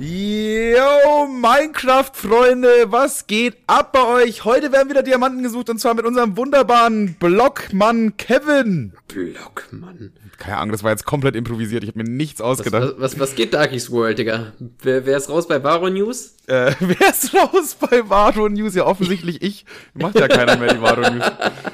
Yo, Minecraft-Freunde, was geht ab bei euch? Heute werden wieder Diamanten gesucht und zwar mit unserem wunderbaren Blockmann Kevin. Blockmann. Keine Ahnung, das war jetzt komplett improvisiert. Ich habe mir nichts ausgedacht. Was, was, was geht Darkies World, Digga? Wer, wer ist raus bei Varo News? Äh, wer ist raus bei Varo News? Ja, offensichtlich ich. Macht ja keiner mehr die Varo News.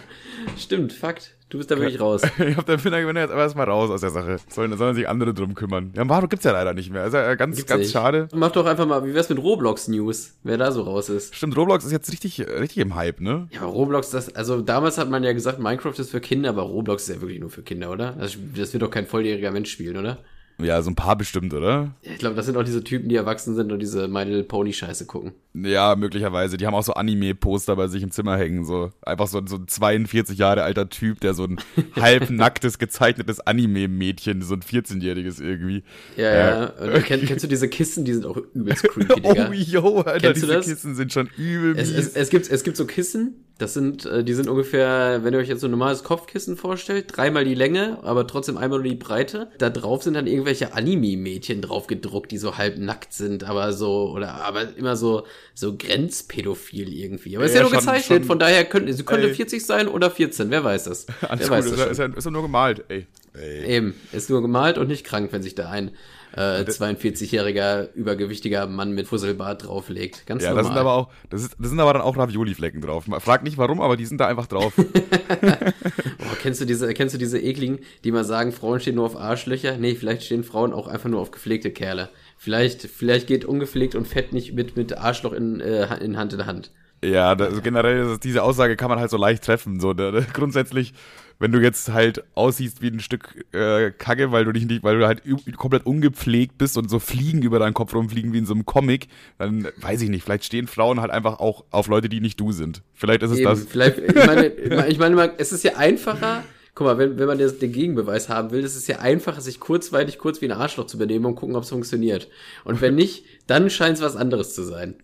Stimmt, Fakt. Du bist da wirklich raus. ich hab den Finder gewinnt jetzt aber erstmal raus aus der Sache. Sollen, sollen sich andere drum kümmern. Ja, Varo gibt's ja leider nicht mehr. Ist ja ganz, gibt's ganz nicht. schade. Mach doch einfach mal, wie wär's mit Roblox News? Wer da so raus ist. Stimmt, Roblox ist jetzt richtig, richtig im Hype, ne? Ja, Roblox, das, also damals hat man ja gesagt, Minecraft ist für Kinder, aber Roblox ist ja wirklich nur für Kinder, oder? Das, das wird doch kein volljähriger Mensch spielen, oder? Ja, so ein paar bestimmt, oder? Ich glaube, das sind auch diese Typen, die erwachsen sind und diese My Little Pony Scheiße gucken. Ja, möglicherweise. Die haben auch so Anime-Poster bei sich im Zimmer hängen. So einfach so, so ein 42 Jahre alter Typ, der so ein halbnacktes, gezeichnetes Anime-Mädchen, so ein 14-jähriges irgendwie. Ja, ja. Äh, kenn, kennst du diese Kissen? Die sind auch übelst creepy, Digga. Oh, yo, Alter, kennst diese Kissen sind schon übel es, es, es, gibt, es gibt so Kissen, das sind, äh, die sind ungefähr, wenn ihr euch jetzt so ein normales Kopfkissen vorstellt, dreimal die Länge, aber trotzdem einmal nur die Breite. Da drauf sind dann irgendwelche Anime-Mädchen drauf gedruckt, die so halb nackt sind, aber so, oder, aber immer so, so grenzpädophil irgendwie. Aber ja, ist ja, nur schon, gezeichnet, schon, von daher könnte, sie könnte ey. 40 sein oder 14, wer weiß das. Alles wer gut, weiß ist, ja, ist, ja, nur gemalt, ey. ey. Eben, ist nur gemalt und nicht krank, wenn sich da ein äh, 42-jähriger übergewichtiger Mann mit Fusselbart drauflegt. Ganz ja, normal. das sind aber auch, das, ist, das sind aber dann auch Ravioli-Flecken drauf. Frag nicht warum, aber die sind da einfach drauf. oh, kennst du diese, kennst du diese ekligen, die mal sagen, Frauen stehen nur auf Arschlöcher? Nee, vielleicht stehen Frauen auch einfach nur auf gepflegte Kerle. Vielleicht, vielleicht geht ungepflegt und fett nicht mit, mit Arschloch in, äh, in Hand in Hand. Ja, das, generell, diese Aussage kann man halt so leicht treffen. So, ne? Grundsätzlich wenn du jetzt halt aussiehst wie ein Stück äh, Kacke, weil du dich nicht, weil du halt komplett ungepflegt bist und so Fliegen über deinen Kopf rumfliegen wie in so einem Comic, dann weiß ich nicht, vielleicht stehen Frauen halt einfach auch auf Leute, die nicht du sind. Vielleicht ist es Eben, das. Vielleicht, ich meine, ich meine, es ist ja einfacher, guck mal, wenn, wenn man den Gegenbeweis haben will, ist es ja einfacher, sich kurzweilig kurz wie ein Arschloch zu benehmen und gucken, ob es funktioniert. Und wenn nicht, dann scheint es was anderes zu sein.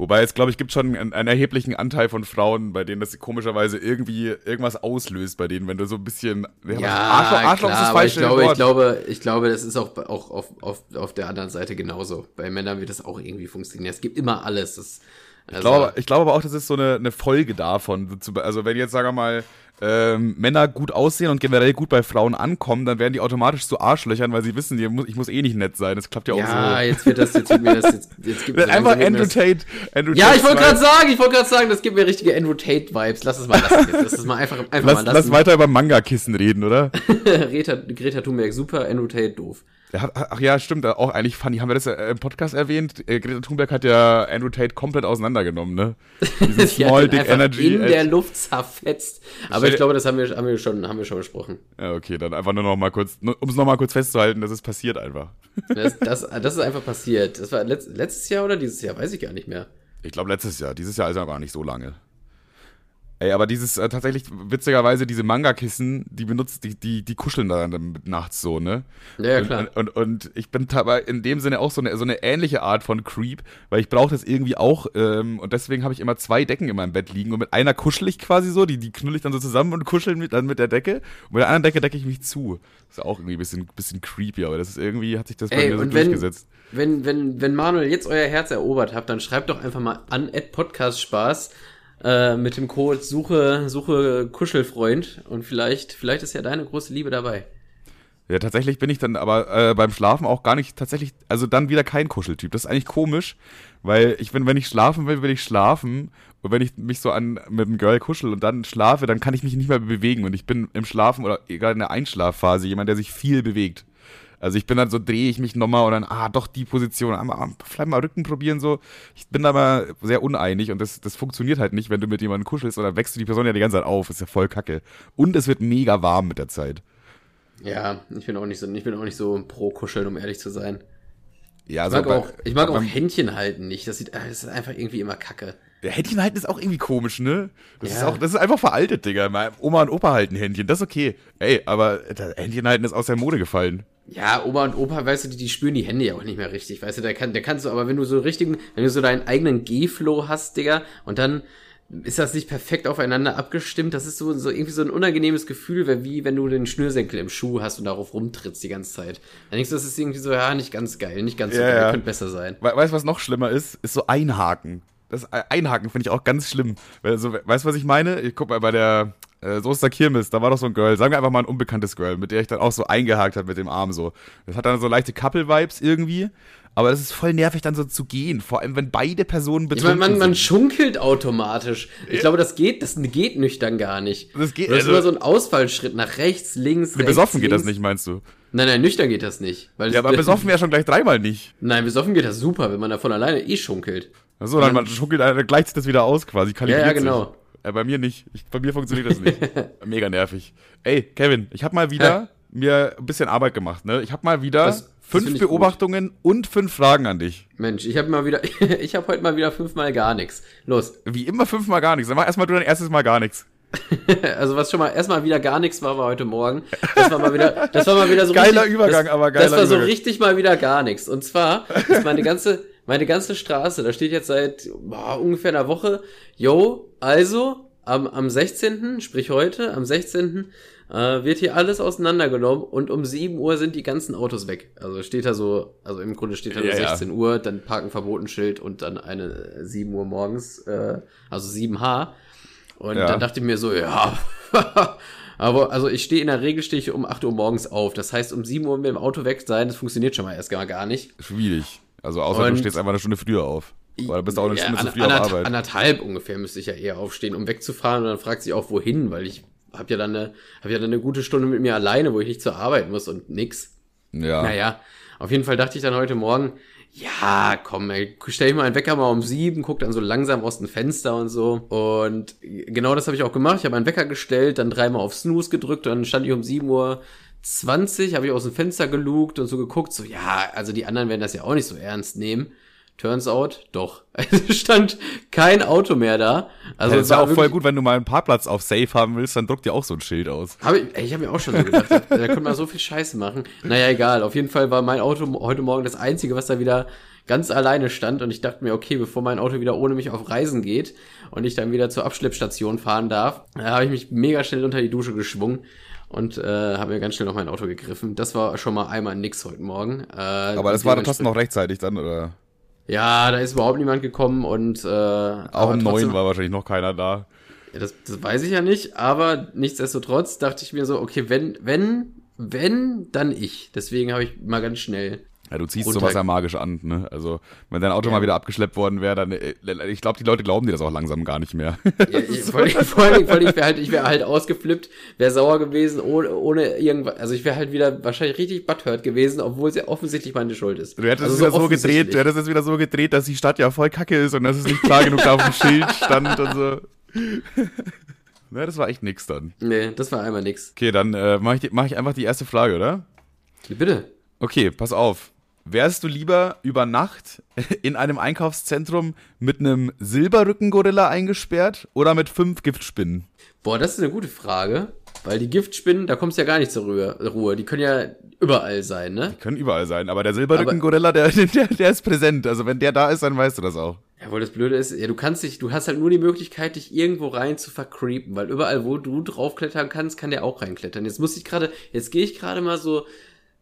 Wobei es, glaube ich, gibt schon einen, einen, erheblichen Anteil von Frauen, bei denen das komischerweise irgendwie irgendwas auslöst, bei denen, wenn du so ein bisschen. Ja, Arschloch, Arschloch klar, ist das falsche ich glaube, Wort. ich glaube, ich glaube, das ist auch, auch auf, auf, auf der anderen Seite genauso. Bei Männern wird das auch irgendwie funktionieren. Es gibt immer alles. Das, also ich, glaube, ich glaube aber auch, das ist so eine, eine Folge davon. Also wenn jetzt, sagen wir mal, ähm, Männer gut aussehen und generell gut bei Frauen ankommen, dann werden die automatisch zu Arschlöchern, weil sie wissen, ich muss eh nicht nett sein. Das klappt ja auch ja, so. Ja, jetzt wird das, jetzt wird mir das, jetzt, jetzt gibt es einfach Andrew Tate. Andrew ja, ich wollte gerade sagen, ich wollte gerade sagen, das gibt mir richtige Andrew Tate Vibes. Lass es mal lassen jetzt. Lass es mal einfach, einfach lass, mal lassen. Lass weiter über Manga-Kissen reden, oder? Greta, Greta Thunberg super, Andrew Tate doof. Ach ja, stimmt, auch eigentlich funny. Haben wir das im Podcast erwähnt? Äh, Greta Thunberg hat ja Andrew Tate komplett auseinandergenommen, ne? Diesen Small Dick Energy. In der Luft zerfetzt. Aber ich glaube, das haben wir, haben wir, schon, haben wir schon besprochen. Ja, okay, dann einfach nur noch mal kurz, um es noch mal kurz festzuhalten, das ist passiert einfach. Das, das, das ist einfach passiert. Das war letzt, letztes Jahr oder dieses Jahr? Weiß ich gar nicht mehr. Ich glaube letztes Jahr. Dieses Jahr ist ja gar nicht so lange. Ey, aber dieses äh, tatsächlich witzigerweise diese Manga-Kissen, die benutzt, die, die, die kuscheln da dann nachts so, ne? Ja, klar. Und, und, und ich bin aber in dem Sinne auch so eine, so eine ähnliche Art von Creep, weil ich brauche das irgendwie auch ähm, und deswegen habe ich immer zwei Decken in meinem Bett liegen und mit einer kuschel ich quasi so, die, die knull ich dann so zusammen und kuscheln mit, dann mit der Decke und mit der anderen Decke decke ich mich zu. Das ist auch irgendwie ein bisschen, bisschen creepy, aber das ist irgendwie, hat sich das bei Ey, mir so durchgesetzt. Wenn, wenn, wenn Manuel jetzt euer Herz erobert habt, dann schreibt doch einfach mal an Podcast Spaß äh, mit dem Code Suche, Suche Kuschelfreund und vielleicht, vielleicht ist ja deine große Liebe dabei. Ja, tatsächlich bin ich dann aber äh, beim Schlafen auch gar nicht tatsächlich, also dann wieder kein Kuscheltyp. Das ist eigentlich komisch, weil ich bin, wenn ich schlafen will, will ich schlafen. Und wenn ich mich so an mit einem Girl kuschel und dann schlafe, dann kann ich mich nicht mehr bewegen. Und ich bin im Schlafen oder egal in der Einschlafphase jemand, der sich viel bewegt. Also ich bin dann so, drehe ich mich nochmal und dann, ah, doch die Position, ah, vielleicht mal Rücken probieren, so. Ich bin da mal sehr uneinig und das, das funktioniert halt nicht, wenn du mit jemandem kuschelst oder wächst du die Person ja die ganze Zeit auf. ist ja voll kacke. Und es wird mega warm mit der Zeit. Ja, ich bin auch nicht so, ich bin auch nicht so pro Kuscheln, um ehrlich zu sein. Ja, ich mag also auch, ich mag auch Händchen halten nicht. Das sieht, das ist einfach irgendwie immer kacke. Ja, Händchen halten ist auch irgendwie komisch, ne? Das ja. ist auch, das ist einfach veraltet, Digga. Oma und Opa halten Händchen, das ist okay. Ey, aber Händchen halten ist aus der Mode gefallen. Ja, Oma und Opa, weißt du, die, die spüren die Hände ja auch nicht mehr richtig, weißt du, da, kann, da kannst du, aber wenn du so richtigen, wenn du so deinen eigenen G-Flow hast, Digga, und dann ist das nicht perfekt aufeinander abgestimmt? Das ist so, so irgendwie so ein unangenehmes Gefühl, wie wenn du den Schnürsenkel im Schuh hast und darauf rumtrittst die ganze Zeit. Dann denkst du, das ist irgendwie so, ja, nicht ganz geil, nicht ganz so Ja, geil, ja. könnte besser sein. We weißt du, was noch schlimmer ist? Ist so Einhaken. Das Einhaken finde ich auch ganz schlimm. Weil so, weißt du, was ich meine? Ich guck mal bei der äh, Soester Kirmes, da war doch so ein Girl, sagen wir einfach mal ein unbekanntes Girl, mit der ich dann auch so eingehakt habe mit dem Arm so. Das hat dann so leichte Couple-Vibes irgendwie. Aber das ist voll nervig, dann so zu gehen. Vor allem, wenn beide Personen Ich meine, betrunken man, man schunkelt automatisch. Ich glaube, das geht, das geht nüchtern gar nicht. Das geht- das ist also- immer so ein Ausfallschritt nach rechts, links, rechts. Besoffen geht das links. nicht, meinst du? Nein, nein, nüchtern geht das nicht. Weil Ja, aber besoffen ja schon gleich dreimal nicht. Nein, besoffen geht das super, wenn man da von alleine eh schunkelt. Achso, dann man schunkelt, dann gleicht sich das wieder aus quasi. Ja, ja, kalibriert sich. Äh, bei mir nicht. Ich, bei mir funktioniert das nicht. Mega nervig. Ey, Kevin, ich habe mal wieder Ja. mir ein bisschen Arbeit gemacht, ne? Ich habe mal wieder Das- das fünf find ich gut. Beobachtungen und fünf Fragen an dich. Mensch, ich habe mal wieder, ich habe heute mal wieder fünfmal gar nichts. Los. Wie immer fünfmal gar nichts. Dann mach erstmal du dein erstes Mal gar nichts. Also was schon mal erstmal wieder gar nichts war, war heute Morgen. Das war mal wieder, das war mal wieder so Geiler richtig, Übergang, das, aber geiler Das war so Übergang. richtig mal wieder gar nichts. Und zwar ist meine ganze, meine ganze Straße, da steht jetzt seit boah, ungefähr einer Woche, yo, also am, am 16., sprich heute, am 16. Äh, wird hier alles auseinandergenommen und um 7 Uhr sind die ganzen Autos weg. Also steht da so, also im Grunde steht da nur Ja, ja. 16 Uhr, dann Parken verboten Schild und dann eine äh, 7 Uhr morgens, äh, also 7H. Und Ja. dann dachte ich mir so, ja, aber also ich stehe in der Regel stehe ich um 8 Uhr morgens auf. Das heißt, um 7 Uhr mit dem Auto weg sein, das funktioniert schon mal erst gar, gar nicht. Schwierig. Also außer Und- du stehst einfach eine Stunde früher auf. Oder bist auch eine Ja, Stunde an- zu früh auf Arbeit. Anderthalb ungefähr müsste ich ja eher aufstehen, um wegzufahren. Und dann fragt sich auch, wohin, weil ich habe ja dann eine, hab ja dann eine gute Stunde mit mir alleine, wo ich nicht zur Arbeit muss und nix. Ja. Naja, auf jeden Fall dachte ich dann heute Morgen, ja, komm, ey, stell ich mal einen Wecker mal um sieben, guck dann so langsam aus dem Fenster und so. Und genau das habe ich auch gemacht. Ich habe einen Wecker gestellt, dann dreimal auf Snooze gedrückt dann stand ich um sieben Uhr 20, habe ich aus dem Fenster gelugt und so geguckt, so, ja, also die anderen werden das ja auch nicht so ernst nehmen. Turns out, doch. Es stand kein Auto mehr da. Also das es ist ja war auch voll gut, wenn du mal einen Parkplatz auf Safe haben willst, dann druck dir auch so ein Schild aus. Hab ich ich habe mir auch schon so gedacht, da, da könnte man so viel Scheiße machen. Naja, egal. Auf jeden Fall war mein Auto heute Morgen das einzige, was da wieder ganz alleine stand. Und ich dachte mir, okay, bevor mein Auto wieder ohne mich auf Reisen geht und ich dann wieder zur Abschleppstation fahren darf, äh, habe ich mich mega schnell unter die Dusche geschwungen und äh, habe mir ganz schnell noch mein Auto gegriffen. Das war schon mal einmal nix heute Morgen. Äh, Aber das war dann trotzdem noch rechtzeitig dann, oder? Ja, da ist überhaupt niemand gekommen und äh, Auch neun trotzdem- war wahrscheinlich noch keiner da. ja, das, das weiß ich ja nicht, aber nichtsdestotrotz dachte ich mir so, okay, wenn, wenn, wenn, dann ich. Deswegen habe ich mal ganz schnell. Ja, du ziehst sowas ja magisch an, ne? Also, wenn dein Auto Ja. mal wieder abgeschleppt worden wäre, dann, äh, ich glaube, die Leute glauben dir das auch langsam gar nicht mehr. Ja, ich, vor allem, vor allem, vor allem ich wäre halt, ich wäre halt ausgeflippt, wäre sauer gewesen, ohne, ohne irgendwas. Also ich wäre halt wieder wahrscheinlich richtig butthurt gewesen, obwohl es ja offensichtlich meine Schuld ist. Du hättest also es wieder so gedreht, du hättest es wieder so gedreht, dass die Stadt ja voll kacke ist und dass es nicht klar genug da auf dem Schild stand und so. ne, das war echt nix dann. Nee, das war einmal nix. Okay, dann äh, mache ich, mach ich einfach die erste Frage, oder? Bitte. Okay, pass auf. Wärst du lieber über Nacht in einem Einkaufszentrum mit einem Silberrückengorilla eingesperrt oder mit fünf Giftspinnen? Boah, das ist eine gute Frage, weil die Giftspinnen, da kommst du ja gar nicht zur Ruhe. Die können ja überall sein, ne? Können überall sein, aber der Silberrückengorilla, der, der, der ist präsent. Also wenn der da ist, dann weißt du das auch. Ja, weil das Blöde ist, ja, du kannst dich, du hast halt nur die Möglichkeit, dich irgendwo rein zu vercreepen, weil überall, wo du draufklettern kannst, kann der auch reinklettern. Jetzt muss ich gerade, jetzt gehe ich gerade mal so,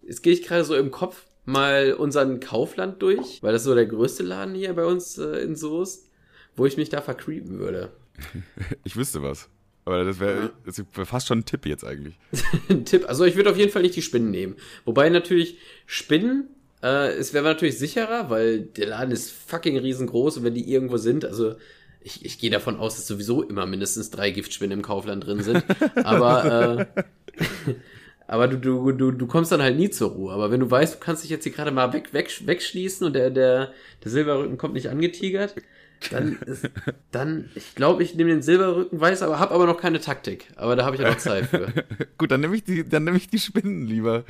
jetzt gehe ich gerade so im Kopf mal unseren Kaufland durch, weil das so der größte Laden hier bei uns äh, in Soest, wo ich mich da vercreepen würde. Ich wüsste was. Aber das wäre wär fast schon ein Tipp jetzt eigentlich. Ein Tipp, also ich würde auf jeden Fall nicht die Spinnen nehmen. Wobei natürlich Spinnen, äh, es wäre natürlich sicherer, weil der Laden ist fucking riesengroß und wenn die irgendwo sind, also ich, ich gehe davon aus, dass sowieso immer mindestens drei Giftspinnen im Kaufland drin sind. Aber, äh, aber du, du, du, du kommst dann halt nie zur Ruhe. Aber wenn du weißt, du kannst dich jetzt hier gerade mal weg, weg, wegschließen und der, der, der Silberrücken kommt nicht angetigert, dann, ist, dann, ich glaube, ich nehme den Silberrücken, weiß, aber habe aber noch keine Taktik. Aber da habe ich ja noch Zeit für. Gut, dann nehme ich, die- dann nehm ich die Spinnen lieber.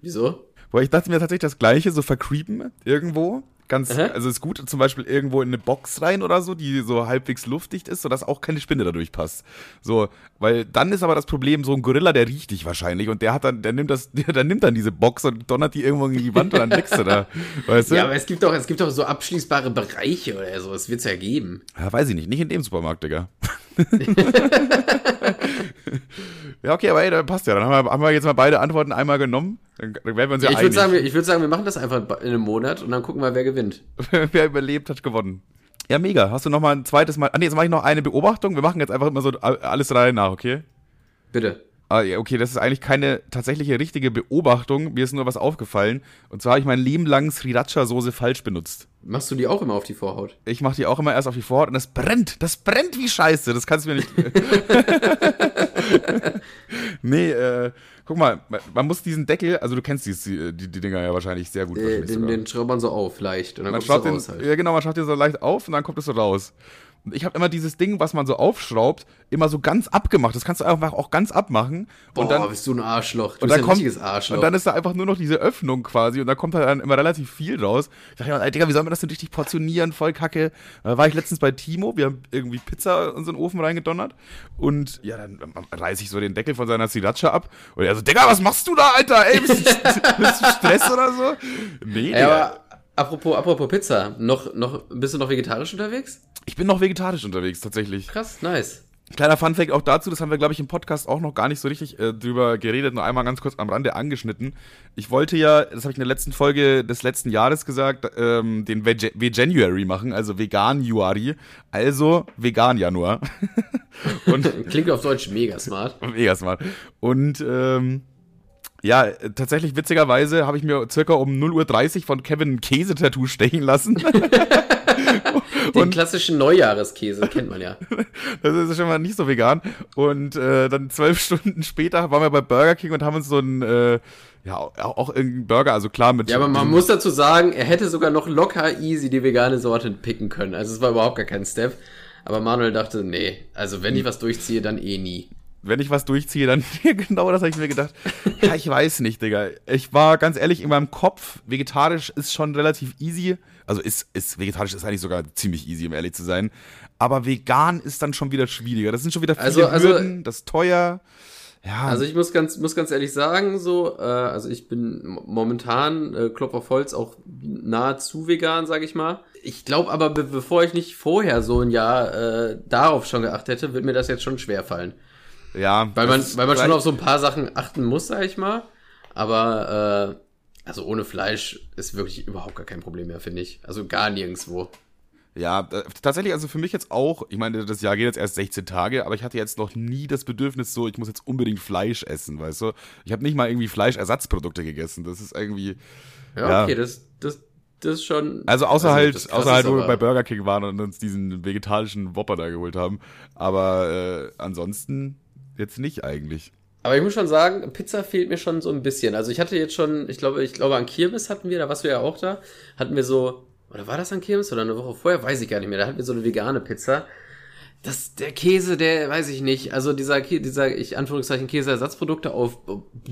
Wieso? Boah, ich dachte mir tatsächlich das Gleiche, so vercreepen irgendwo. Ganz, Aha. also ist gut zum Beispiel irgendwo in eine Box rein oder so, die so halbwegs luftdicht ist, sodass auch keine Spinne dadurch passt. So, weil dann ist aber das Problem, so ein Gorilla, der riecht dich wahrscheinlich und der hat dann, der nimmt das, der, der nimmt dann diese Box und donnert die irgendwo in die Wand und dann liegst du da. Weißt du? Ja, aber es gibt doch, es gibt doch so abschließbare Bereiche oder so. Das wird's ja geben. Ja, weiß ich nicht. Nicht in dem Supermarkt, Digga. ja, okay, aber ey, dann passt ja. Dann haben wir, haben wir jetzt mal beide Antworten einmal genommen. Dann, dann werden wir uns ja, Ja, ich würde einig. sagen, wir- ich würde sagen, wir machen das einfach in einem Monat und dann gucken wir, wer gewinnt. Wer überlebt, hat gewonnen. Ja, mega. Hast du noch mal ein zweites Mal. Ah, nee, jetzt mache ich noch eine Beobachtung. Wir machen jetzt einfach immer so alles Reihe nach, okay? Bitte. Ah, ja, okay, das ist eigentlich keine tatsächliche richtige Beobachtung. Mir ist nur was aufgefallen. Und zwar habe ich mein Leben lang Sriracha-Soße falsch benutzt. Machst du die auch immer auf die Vorhaut? Ich mache die auch immer erst auf die Vorhaut und das brennt. Das brennt wie Scheiße. Das kannst du mir nicht. nee, äh, guck mal, man muss diesen Deckel, also du kennst die, die, die Dinger ja wahrscheinlich sehr gut. Äh, den, den schraubt man so auf, leicht. Und dann man kommt schraubt es den, raus halt. Ja, genau, man schraubt den so leicht auf und dann kommt es so raus. Und ich habe immer dieses Ding, was man so aufschraubt, immer so ganz abgemacht. Das kannst du einfach auch ganz abmachen. Boah, und dann, bist du ein Arschloch. Du und dann ein kommt, richtiges Arschloch. und dann ist da einfach nur noch diese Öffnung quasi und da kommt halt dann immer relativ viel raus. Ich dachte, ey, Digga, wie soll man das denn richtig portionieren? Voll kacke. Da war ich letztens bei Timo, wir haben irgendwie Pizza in so einen Ofen reingedonnert und ja, dann reiße ich so den Deckel von seiner Sriracha ab und er so, Digga, was machst du da, Alter? Ey, bist du, bist du Stress oder so? Nee, ja, Digga. Apropos, apropos Pizza, noch, noch, bist du noch vegetarisch unterwegs? Ich bin noch vegetarisch unterwegs, tatsächlich. Krass, nice. Kleiner Funfact auch dazu, das haben wir, glaube ich, im Podcast auch noch gar nicht so richtig äh, drüber geredet, nur einmal ganz kurz am Rande angeschnitten. Ich wollte ja, das habe ich in der letzten Folge des letzten Jahres gesagt, ähm, den Veg Veganuary machen, also Vegan-Juari, also Vegan-Januar. Und Klingt auf Deutsch mega smart. mega smart. Und ähm, ja, äh, tatsächlich witzigerweise habe ich mir circa um 0.30 Uhr von Kevin ein Käsetattoo stechen lassen. Den klassischen Neujahreskäse kennt man ja. Das ist schon mal nicht so vegan. Und äh, dann zwölf Stunden später waren wir bei Burger King und haben uns so einen, äh, ja, auch, irgendeinen Burger, also klar mit. Ja, aber man muss dazu sagen, er hätte sogar noch locker easy die vegane Sorte picken können. Also es war überhaupt gar kein Step. Aber Manuel dachte, nee, also wenn ich was durchziehe, dann eh nie. Wenn ich was durchziehe, dann genau das habe ich mir gedacht. Ja, ich weiß nicht, Digga. Ich war ganz ehrlich in meinem Kopf, vegetarisch ist schon relativ easy. Also ist, ist vegetarisch ist eigentlich sogar ziemlich easy, um ehrlich zu sein. Aber vegan ist dann schon wieder schwieriger. Das sind schon wieder viele Also- also- Hürden, das ist teuer. Ja, Also ich muss ganz, muss ganz ehrlich sagen, so, äh, also ich bin mo- momentan, äh, Klopf auf Holz, auch nahezu vegan, sag ich mal. Ich glaube aber, be bevor ich nicht vorher so ein Jahr äh, darauf schon geachtet hätte, wird mir das jetzt schon schwer fallen. Ja. Weil man, weil man schon auf so ein paar Sachen achten muss, sag ich mal. Aber äh, also ohne Fleisch ist wirklich überhaupt gar kein Problem mehr, finde ich. Also gar nirgendwo. Ja, äh, tatsächlich, also für mich jetzt auch, ich meine, das Jahr geht jetzt erst 16 Tage, aber ich hatte jetzt noch nie das Bedürfnis so, ich muss jetzt unbedingt Fleisch essen, weißt du? Ich habe nicht mal irgendwie Fleischersatzprodukte gegessen. Das ist irgendwie. Ja, Ja. okay, das, das, das ist schon. Also außer Also, halt, außer halt, wo wir bei Burger King waren und uns diesen vegetarischen Whopper da geholt haben. Aber äh, ansonsten jetzt nicht eigentlich. Aber ich muss schon sagen, Pizza fehlt mir schon so ein bisschen. Also ich hatte jetzt schon, ich glaube, ich glaube an Kirmes hatten wir, da warst du ja auch da, hatten wir so, oder war das an Kirmes oder eine Woche vorher, weiß ich gar nicht mehr. Da hatten wir so eine vegane Pizza. Das, der Käse, der weiß ich nicht. Also dieser, dieser, ich Anführungszeichen Käseersatzprodukte auf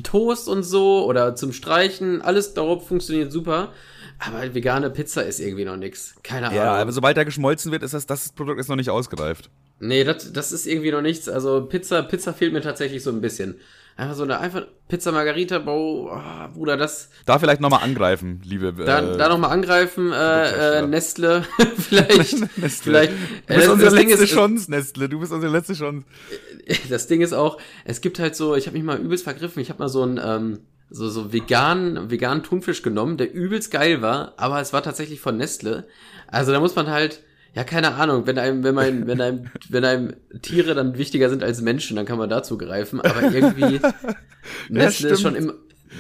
Toast und so oder zum Streichen, alles darauf funktioniert super. Aber vegane Pizza ist irgendwie noch nix. Keine Ahnung. Ja, aber sobald er geschmolzen wird, ist das, das Produkt ist noch nicht ausgereift. Nee, das, das ist irgendwie noch nichts. Also Pizza, Pizza fehlt mir tatsächlich so ein bisschen. Einfach so eine einfach Pizza Margarita, Bro, ah, Bruder, das Da vielleicht nochmal angreifen, liebe. da, äh, da nochmal angreifen, äh, äh. Nestle, vielleicht, Nestle. vielleicht. Du Äh, bist das, unsere das letzte ist, Chance, Nestle. Du bist unsere letzte Chance. das Ding ist auch, es gibt halt so, ich habe mich mal übelst vergriffen. Ich habe mal so ein ähm, so so vegan veganen Thunfisch genommen, der übelst geil war, aber es war tatsächlich von Nestle. Also da muss man halt ja, keine Ahnung, wenn einem, wenn man, wenn einem, wenn einem Tiere dann wichtiger sind als Menschen, dann kann man dazu greifen, aber irgendwie Nestle ist schon immer,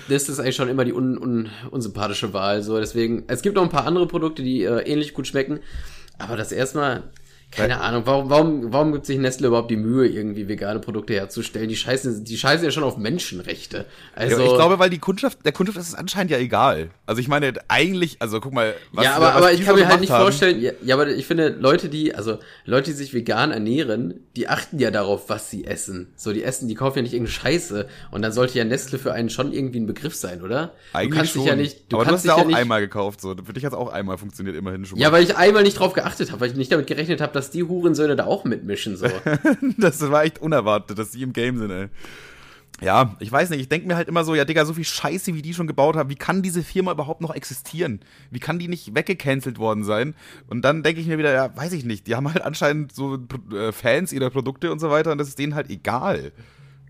Nestle ist eigentlich schon immer die un, un, unsympathische Wahl, so, deswegen, es gibt noch ein paar andere Produkte, die äh, ähnlich gut schmecken, aber das erstmal, Keine Ahnung, warum, warum, warum gibt sich Nestle überhaupt die Mühe, irgendwie vegane Produkte herzustellen? Die scheißen, die scheißen ja schon auf Menschenrechte. Also, ich glaube, weil die Kundschaft, der Kundschaft ist es anscheinend ja egal. Also ich meine, eigentlich, also guck mal, was Ja, aber, was aber ich kann mir halt nicht haben. vorstellen, ja, ja, aber ich finde, Leute, die, also Leute, die sich vegan ernähren, die achten ja darauf, was sie essen. So, die essen, die kaufen ja nicht irgendeine Scheiße. Und dann sollte ja Nestle für einen schon irgendwie ein Begriff sein, oder? Eigentlich du kannst schon. dich ja nicht, du aber kannst du hast ja auch ja einmal gekauft, so. Für dich hat es auch einmal funktioniert, immerhin schon mal. Ja, weil ich einmal nicht drauf geachtet habe, weil ich nicht damit gerechnet habe, dass die Hurensöhne da auch mitmischen, so. das war echt unerwartet, dass die im Game sind, ey. Ja, ich weiß nicht, ich denke mir halt immer so, ja, Digga, so viel Scheiße, wie die schon gebaut haben, wie kann diese Firma überhaupt noch existieren? Wie kann die nicht weggecancelt worden sein? Und dann denke ich mir wieder, ja, weiß ich nicht, die haben halt anscheinend so äh, Fans ihrer Produkte und so weiter und das ist denen halt egal.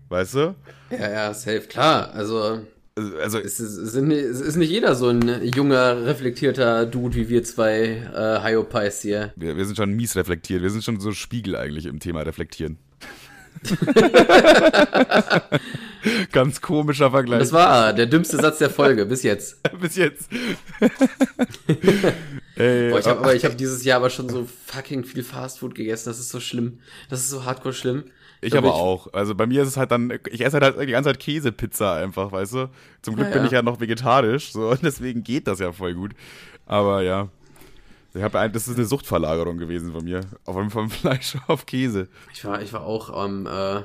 Weißt du? Ja, ja, safe, klar. Also, also es ist, es ist nicht jeder so ein junger, reflektierter Dude wie wir zwei äh, Hyopies hier. Wir, wir sind schon mies reflektiert. Wir sind schon so Spiegel eigentlich im Thema Reflektieren. Ganz komischer Vergleich. Das war der dümmste Satz der Folge, bis jetzt. bis jetzt. Ey, Boah, ich hab, aber ich habe dieses Jahr aber schon so fucking viel Fastfood gegessen. Das ist so schlimm. Das ist so hardcore schlimm. Ich aber ich, auch. Also bei mir ist es halt dann, ich esse halt, halt die ganze Zeit Käsepizza einfach, weißt du? Zum Glück ja, bin ich ja noch vegetarisch, so, und deswegen geht das ja voll gut. Aber ja. Ich hab ein, das ist eine Suchtverlagerung gewesen von mir. Auf, vom Fleisch auf Käse. Ich war, ich war auch am, äh,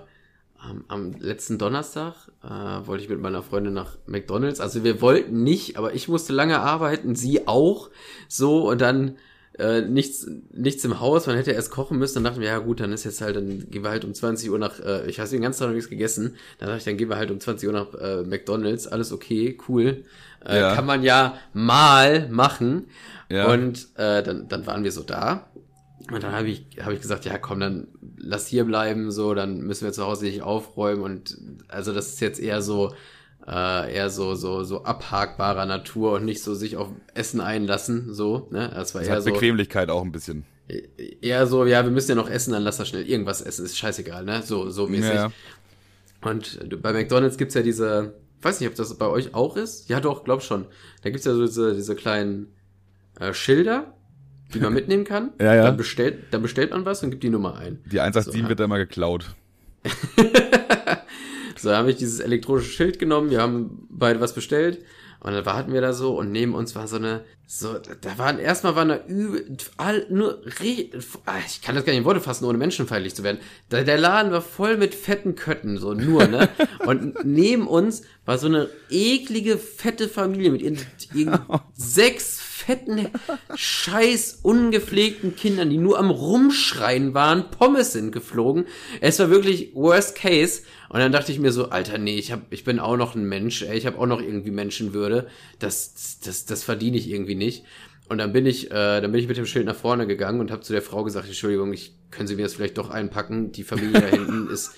am, am letzten Donnerstag, äh, wollte ich mit meiner Freundin nach McDonalds. Also wir wollten nicht, aber ich musste lange arbeiten, sie auch. So, und dann äh, nichts, nichts im Haus, man hätte erst kochen müssen. Dann dachten wir, ja gut, dann ist jetzt halt, dann gehen wir halt um 20 Uhr nach, äh, ich habe den ganzen Tag noch nichts gegessen. Dann dachte ich, dann gehen wir halt um 20 Uhr nach äh, McDonalds, alles okay, cool. Äh, ja. Kann man ja mal machen. Ja. Und äh, dann, dann waren wir so da. Und dann habe ich, hab ich gesagt, ja komm, dann lass hier bleiben, so, dann müssen wir zu Hause nicht aufräumen. Und also das ist jetzt eher so, äh, eher so, so, so abhakbarer Natur und nicht so sich auf Essen einlassen, so, ne? Das war das eher hat so. Bequemlichkeit auch ein bisschen. Eher so, ja, wir müssen ja noch essen, dann lass das schnell irgendwas essen, ist scheißegal, ne? So, so mäßig. Ja. Und bei McDonalds gibt's ja diese, weiß nicht, ob das bei euch auch ist. Ja, doch, glaub schon. Da gibt's ja so diese, diese kleinen äh, Schilder, die man mitnehmen kann. ja, ja. Dann bestellt, dann bestellt man was und gibt die Nummer ein. Die 187 so, wird da immer geklaut. so, da habe ich dieses elektronische Schild genommen, wir haben beide was bestellt und dann warten wir da so und neben uns war so eine, so, da waren, erstmal waren da übel, all, nur, ah, ich kann das gar nicht in Worte fassen, ohne menschenfeindlich zu werden. Da, der Laden war voll mit fetten Kötten, so nur, ne? Und neben uns war so eine eklige, fette Familie mit ihren, ihren sechs fetten, scheiß ungepflegten Kindern, die nur am Rumschreien waren, Pommes sind geflogen. Es war wirklich worst case. Und dann dachte ich mir so, Alter, nee, ich, hab, ich bin auch noch ein Mensch, ey, ich habe auch noch irgendwie Menschenwürde. Das, das, das verdiene ich irgendwie nicht. Und dann bin ich, äh, dann bin ich mit dem Schild nach vorne gegangen und habe zu der Frau gesagt, Entschuldigung, ich können Sie mir das vielleicht doch einpacken? Die Familie da hinten ist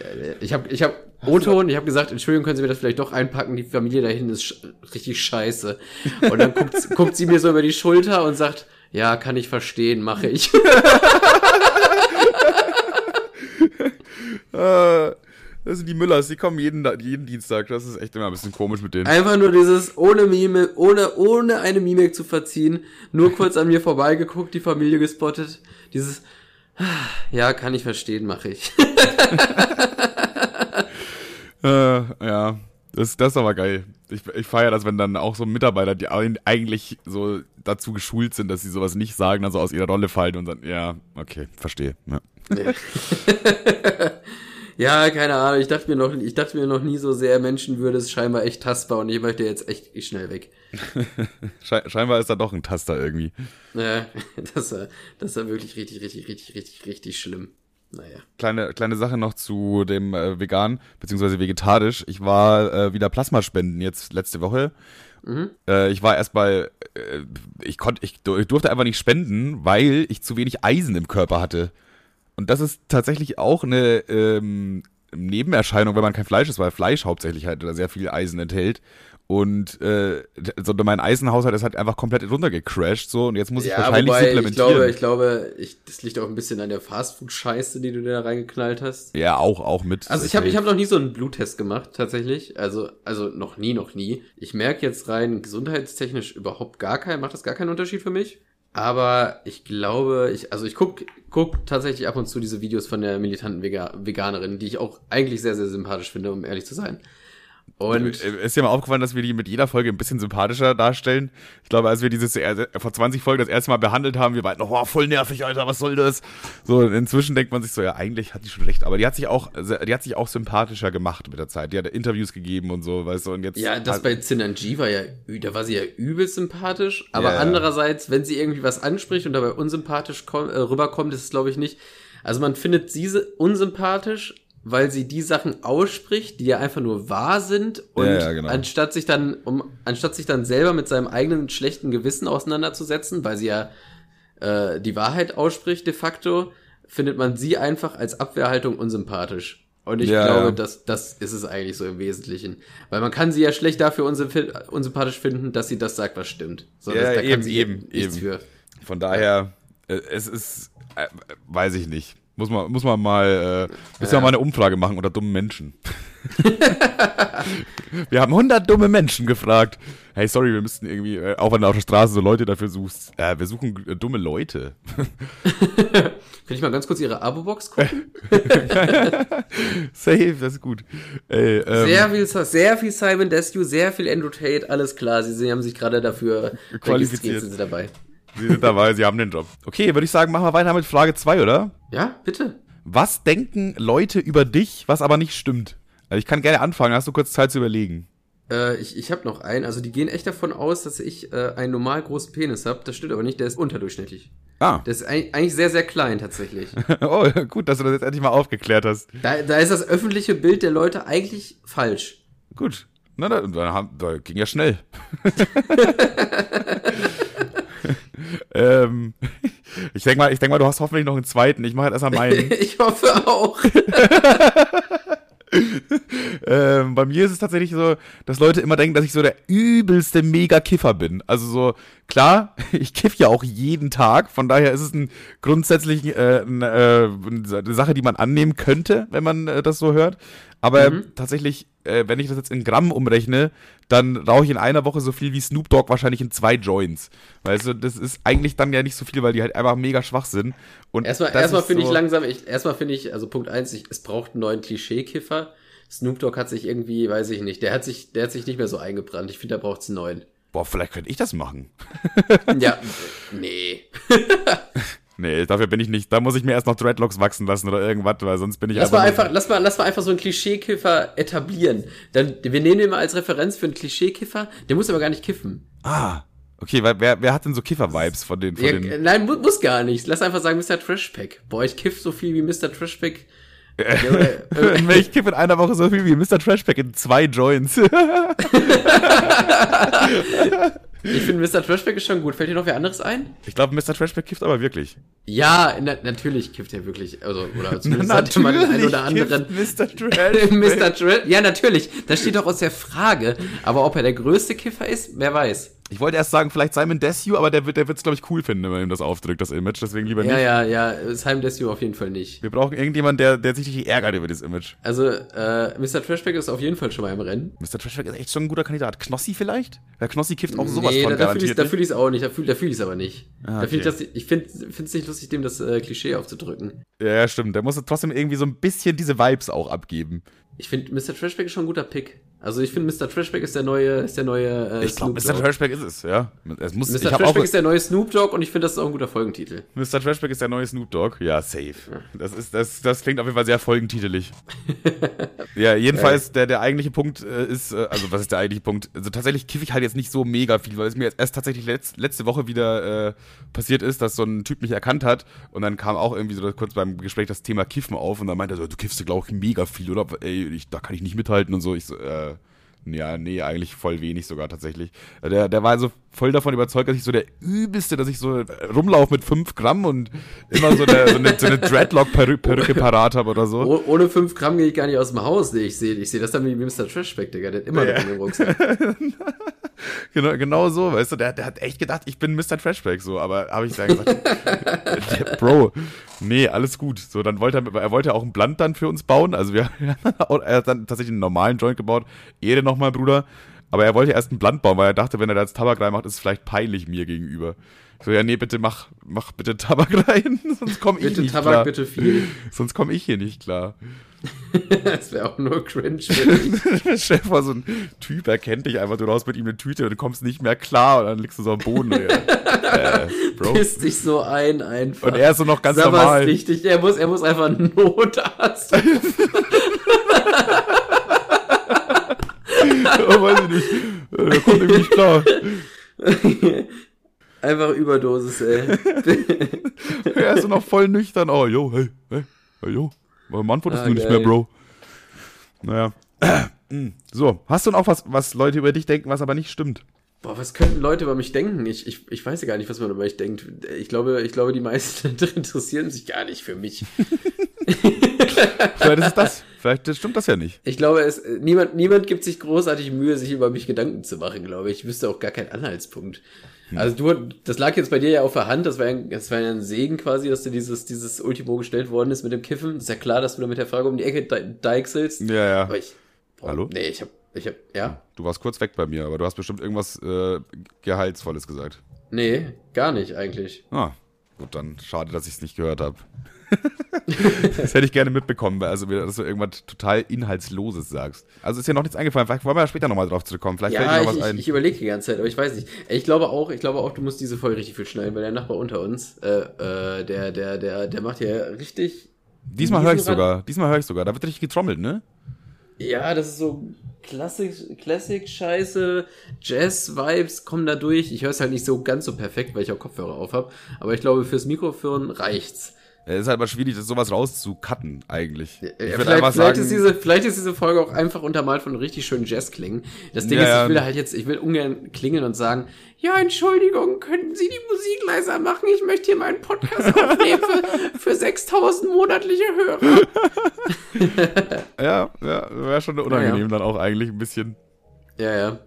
äh, ich habe ich hab O-Ton, ich habe gesagt, Entschuldigung, können Sie mir das vielleicht doch einpacken, die Familie da hinten ist sch richtig scheiße. Und dann guckt, guckt sie mir so über die Schulter und sagt, ja, kann ich verstehen, mache ich. Äh, das sind die Müllers, die kommen jeden, jeden Dienstag. Das ist echt immer ein bisschen komisch mit denen. Einfach nur dieses, ohne Mimik, ohne, ohne eine Mimik zu verziehen, nur kurz an mir vorbeigeguckt, die Familie gespottet. Dieses, ja, kann ich verstehen, mache ich. äh, ja, das, das ist aber geil. Ich, ich feiere das, wenn dann auch so Mitarbeiter, die eigentlich so dazu geschult sind, dass sie sowas nicht sagen, dann so aus ihrer Rolle fallen und dann, ja, okay, verstehe. Ja. ja, keine Ahnung. Ich dachte mir noch, ich dachte mir noch nie so sehr, Menschenwürde ist scheinbar echt tastbar und ich möchte jetzt echt schnell weg. scheinbar ist da doch ein Taster irgendwie. Ja, das war, das war wirklich richtig, richtig, richtig, richtig, richtig schlimm. Naja. Kleine, kleine Sache noch zu dem äh, vegan, beziehungsweise vegetarisch. Ich war äh, wieder Plasmaspenden jetzt letzte Woche. Mhm. Äh, ich war erst bei, äh, ich konnte, ich, ich durfte einfach nicht spenden, weil ich zu wenig Eisen im Körper hatte. Und das ist tatsächlich auch eine ähm, Nebenerscheinung, wenn man kein Fleisch ist, weil Fleisch hauptsächlich halt sehr viel Eisen enthält. Und äh, so mein Eisenhaushalt ist halt einfach komplett runtergecrashed so und jetzt muss ich ja, wahrscheinlich wobei, supplementieren. Ich glaube, ich glaube, ich, das liegt auch ein bisschen an der Fastfood-Scheiße, die du da reingeknallt hast. Ja, auch, auch mit. Also ich habe ich hab noch nie so einen Bluttest gemacht, tatsächlich. Also, also noch nie, noch nie. Ich merke jetzt rein gesundheitstechnisch überhaupt gar keinen, macht das gar keinen Unterschied für mich. Aber ich glaube, ich, also ich guck, guck tatsächlich ab und zu diese Videos von der militanten Vega Veganerin, die ich auch eigentlich sehr, sehr sympathisch finde, um ehrlich zu sein. Und äh, ist dir mal aufgefallen, dass wir die mit jeder Folge ein bisschen sympathischer darstellen? Ich glaube, als wir dieses äh, vor 20 Folgen das erste Mal behandelt haben, wir meinten, oh, voll nervig, Alter, was soll das? So, inzwischen denkt man sich so, ja, eigentlich hat die schon recht. Aber die hat sich auch, die hat sich auch sympathischer gemacht mit der Zeit. Die hat Interviews gegeben und so, weißt du, und jetzt. Ja, das bei Zinanji war ja, da war sie ja übel sympathisch. Aber ja, andererseits, wenn sie irgendwie was anspricht und dabei unsympathisch äh, rüberkommt, ist es, glaube ich, nicht. Also man findet sie unsympathisch, weil sie die Sachen ausspricht, die ja einfach nur wahr sind und ja, ja, genau. anstatt sich dann um anstatt sich dann selber mit seinem eigenen schlechten Gewissen auseinanderzusetzen, weil sie ja äh, die Wahrheit ausspricht de facto, findet man sie einfach als Abwehrhaltung unsympathisch. Und ich ja, glaube, dass das ist es eigentlich so im Wesentlichen, weil man kann sie ja schlecht dafür unsympathisch finden, dass sie das sagt, was stimmt. So, ja, das, da eben, eben, eben. Für. Von daher, äh, es ist, äh, weiß ich nicht. Muss man, muss man mal, äh, müssen wir mal eine Umfrage machen unter dummen Menschen. wir haben 100 dumme Menschen gefragt. Hey, sorry, wir müssten irgendwie, äh, auch wenn du auf der Straße so Leute dafür suchst, äh, wir suchen äh, dumme Leute. Kann ich mal ganz kurz ihre Abo-Box gucken? Safe, das ist gut. Ey, ähm, sehr, viel, sehr viel Simon Desue, sehr viel Andrew Tate, alles klar. Sie, sie haben sich gerade dafür qualifiziert. Sind sie dabei. Sie sind dabei, sie haben den Job. Okay, würde ich sagen, machen wir weiter mit Frage 2, oder? Ja, bitte. Was denken Leute über dich, was aber nicht stimmt? Also ich kann gerne anfangen, hast du kurz Zeit zu überlegen. Äh, ich ich habe noch einen. Also die gehen echt davon aus, dass ich äh, einen normal großen Penis habe. Das stimmt aber nicht, der ist unterdurchschnittlich. Ah. Der ist eigentlich sehr, sehr klein tatsächlich. oh, gut, dass du das jetzt endlich mal aufgeklärt hast. Da, da ist das öffentliche Bild der Leute eigentlich falsch. Gut. Na, da, da, da ging ja schnell. ähm, ich denke mal, ich denk mal, du hast hoffentlich noch einen zweiten. Ich mache jetzt erstmal meinen. ich hoffe auch. ähm, bei mir ist es tatsächlich so, dass Leute immer denken, dass ich so der übelste Mega-Kiffer bin. Also so, klar, ich kiff ja auch jeden Tag, von daher ist es ein grundsätzlich äh, eine, äh, eine Sache, die man annehmen könnte, wenn man äh, das so hört. Aber mhm. tatsächlich, äh, wenn ich das jetzt in Gramm umrechne, dann rauche ich in einer Woche so viel wie Snoop Dogg wahrscheinlich in zwei Joints. Weißt du, das ist eigentlich dann ja nicht so viel, weil die halt einfach mega schwach sind. Und erstmal, erstmal finde so ich langsam, ich, erstmal finde ich, also Punkt eins, ich, es braucht einen neuen Klischee-Kiffer. Snoop Dogg hat sich irgendwie, weiß ich nicht, der hat sich, der hat sich nicht mehr so eingebrannt. Ich finde, da braucht es einen neuen. Boah, vielleicht könnte ich das machen. ja, nee. Nee, dafür bin ich nicht. Da muss ich mir erst noch Dreadlocks wachsen lassen oder irgendwas, weil sonst bin ich lass mal einfach. Lass mal, lass mal einfach so einen Klischeekiffer etablieren. Dann, wir nehmen ihn mal als Referenz für einen Klischeekiffer. Der muss aber gar nicht kiffen. Ah. Okay, weil wer, wer hat denn so Kiffer-Vibes von den, von ja, den. Nein, mu muss gar nicht. Lass einfach sagen Mr. Trashpack. Boah, ich kiff so viel wie Mr. Trashpack. ich kiff in einer Woche so viel wie Mr. Trashpack in zwei Joints. Ich finde Mr. Trashback ist schon gut. Fällt dir noch wer anderes ein? Ich glaube, Mr. Trashback kifft aber wirklich. Ja, na, natürlich kifft er wirklich. Also, oder zumindest hat er mal den einen oder anderen. Mr. Trashback. Mr. Trash. Ja, natürlich. Das steht doch aus der Frage. Aber ob er der größte Kiffer ist, wer weiß. Ich wollte erst sagen, vielleicht Simon Desue, aber der wird der wird's, glaube ich, cool finden, wenn man ihm das aufdrückt, das Image. Deswegen lieber nicht. Ja, ja, ja. Simon Desue auf jeden Fall nicht. Wir brauchen irgendjemanden, der, der sich richtig ärgert über das Image. Also, äh, Mr. Trashback ist auf jeden Fall schon mal im Rennen. Mr. Trashback ist echt schon ein guter Kandidat. Knossi vielleicht? Weil Knossi kifft auch sowas nee, von da, garantiert. Da fühle ich es auch nicht. Da fühle da fühl ich es aber nicht. Ah, okay. da ich das, ich finde es nicht lustig, dem das äh, Klischee aufzudrücken. Ja, ja, stimmt. Der muss trotzdem irgendwie so ein bisschen diese Vibes auch abgeben. Ich finde, Mr. Trashback ist schon ein guter Pick. Also ich finde, Mr. Trashback ist der neue, ist der neue. Äh, ich glaube, Mr. Trashback ist es, ja. Es muss, Mr. Trashback ist der neue Snoop Dogg und ich finde, das ist auch ein guter Folgentitel. Mr. Trashback ist der neue Snoop Dogg, ja, safe. Das ist, das, das klingt auf jeden Fall sehr folgentitelig. ja, jedenfalls der, der eigentliche Punkt äh, ist, äh, also was ist der eigentliche Punkt? Also tatsächlich kiffe ich halt jetzt nicht so mega viel, weil es mir jetzt erst tatsächlich letzt, letzte Woche wieder äh, passiert ist, dass so ein Typ mich erkannt hat und dann kam auch irgendwie so kurz beim Gespräch das Thema Kiffen auf und dann meinte er so, du kiffst, glaube ich, mega viel, oder? Ey, ich, da kann ich nicht mithalten und so. Ich so, äh, ja, nee, eigentlich voll wenig sogar tatsächlich. Der, der war also voll davon überzeugt, dass ich so der Übelste, dass ich so rumlaufe mit 5 Gramm und immer so, der, so eine, so eine Dreadlock-Perücke parat habe oder so. Oh, ohne 5 Gramm gehe ich gar nicht aus dem Haus. Nee, ich sehe ich seh das dann wie Mr. Trashback, Digga. Der hat immer ja. noch im Rucksack. genau, genau so, weißt du, der, der hat echt gedacht, ich bin Mr. Trashback, so, aber habe ich dann gesagt, Bro, nee, alles gut. So, dann wollte er, er wollte auch ein Blunt dann für uns bauen, also wir, er hat dann tatsächlich einen normalen Joint gebaut, Ehre nochmal, Bruder, aber er wollte erst einen Blunt bauen, weil er dachte, wenn er da jetzt Tabak reinmacht, ist es vielleicht peinlich mir gegenüber. So, ja, nee, bitte mach, mach bitte Tabak rein, sonst komme ich Bitte nicht Tabak, klar. bitte viel. Sonst komme ich hier nicht klar. das wäre auch nur cringe. Chef war so ein Typ, erkennt dich einfach, du raus mit ihm eine Tüte und du kommst nicht mehr klar und dann liegst du so am Boden. Äh, Bro. Pisst dich so ein einfach. Und er ist so noch ganz was normal. richtig. Er muss, er muss einfach Notarzt. oh, weiß ich nicht. Äh, Der kommt irgendwie nicht klar. Einfach Überdosis, ey. Er ist so noch voll nüchtern. Oh, jo, hey, hey, hey, jo. Mein Mann wurdest Ah, du nicht mehr, Bro. Naja. So, hast du noch was, was Leute über dich denken, was aber nicht stimmt? Boah, was könnten Leute über mich denken? Ich, ich, ich weiß ja gar nicht, was man über mich denkt. Ich glaube, ich glaube, die meisten interessieren sich gar nicht für mich. Vielleicht ist es das. Vielleicht stimmt das ja nicht. Ich glaube, es, niemand, niemand gibt sich großartig Mühe, sich über mich Gedanken zu machen, glaube ich. Ich wüsste auch gar keinen Anhaltspunkt. Also du, das lag jetzt bei dir ja auf der Hand, das war, ein, das war ja ein Segen quasi, dass dir dieses, dieses Ultimo gestellt worden ist mit dem Kiffen. Ist ja klar, dass du da mit der Frage um die Ecke de- deichselst. Ja, ja. Aber ich, boah, Hallo? Nee, ich hab, ich hab, ja? Du warst kurz weg bei mir, aber du hast bestimmt irgendwas äh, Gehaltsvolles gesagt. Nee, gar nicht eigentlich. Ah, gut, dann schade, dass ich es nicht gehört habe. das hätte ich gerne mitbekommen, weil also, dass du irgendwas total Inhaltsloses sagst. Also ist dir noch nichts eingefallen. Vielleicht wollen wir ja später nochmal drauf zurückkommen. Vielleicht Ja, fällt dir noch ich, was ich, ein. ich überlege die ganze Zeit, aber ich weiß nicht. Ich glaube auch, ich glaube auch, du musst diese Folge richtig viel schneiden, weil der Nachbar unter uns, äh, äh, der, der, der, der macht ja richtig. Diesmal höre ich sogar. Diesmal höre ich sogar. Da wird richtig getrommelt, ne? Ja, das ist so Classic-Scheiße, Jazz-Vibes kommen da durch. Ich höre es halt nicht so ganz so perfekt, weil ich auch Kopfhörer auf habe. Aber ich glaube, fürs Mikrofon reicht's. Es ist halt aber schwierig, das sowas rauszucutten, eigentlich. Ja, ich würde vielleicht, einfach vielleicht, sagen, ist diese, vielleicht ist diese Folge auch einfach untermalt von richtig schönen Jazzklingen. Das Ding Ja, ist, ich will halt jetzt, ich will ungern klingeln und sagen, ja, Entschuldigung, könnten Sie die Musik leiser machen? Ich möchte hier meinen Podcast aufnehmen für, für 6000 monatliche Hörer. ja, ja, wäre schon unangenehm ja. dann auch eigentlich ein bisschen. Ja, ja.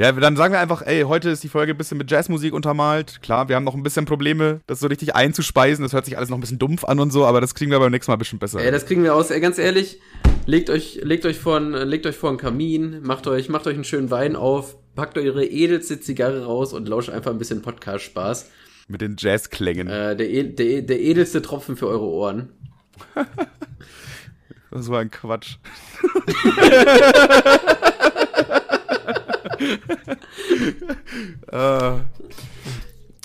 Ja, dann sagen wir einfach, ey, heute ist die Folge ein bisschen mit Jazzmusik untermalt. Klar, wir haben noch ein bisschen Probleme, das so richtig einzuspeisen. Das hört sich alles noch ein bisschen dumpf an und so, aber das kriegen wir beim nächsten Mal ein bisschen besser. Ey, das kriegen wir aus. Ganz ehrlich, legt euch, legt euch vor einen, legt euch vor einen Kamin, macht euch, macht euch einen schönen Wein auf, packt eure edelste Zigarre raus und lauscht einfach ein bisschen Podcast-Spaß. Mit den Jazzklängen. Äh, der, e- der, der edelste Tropfen für eure Ohren. Das war ein Quatsch. äh,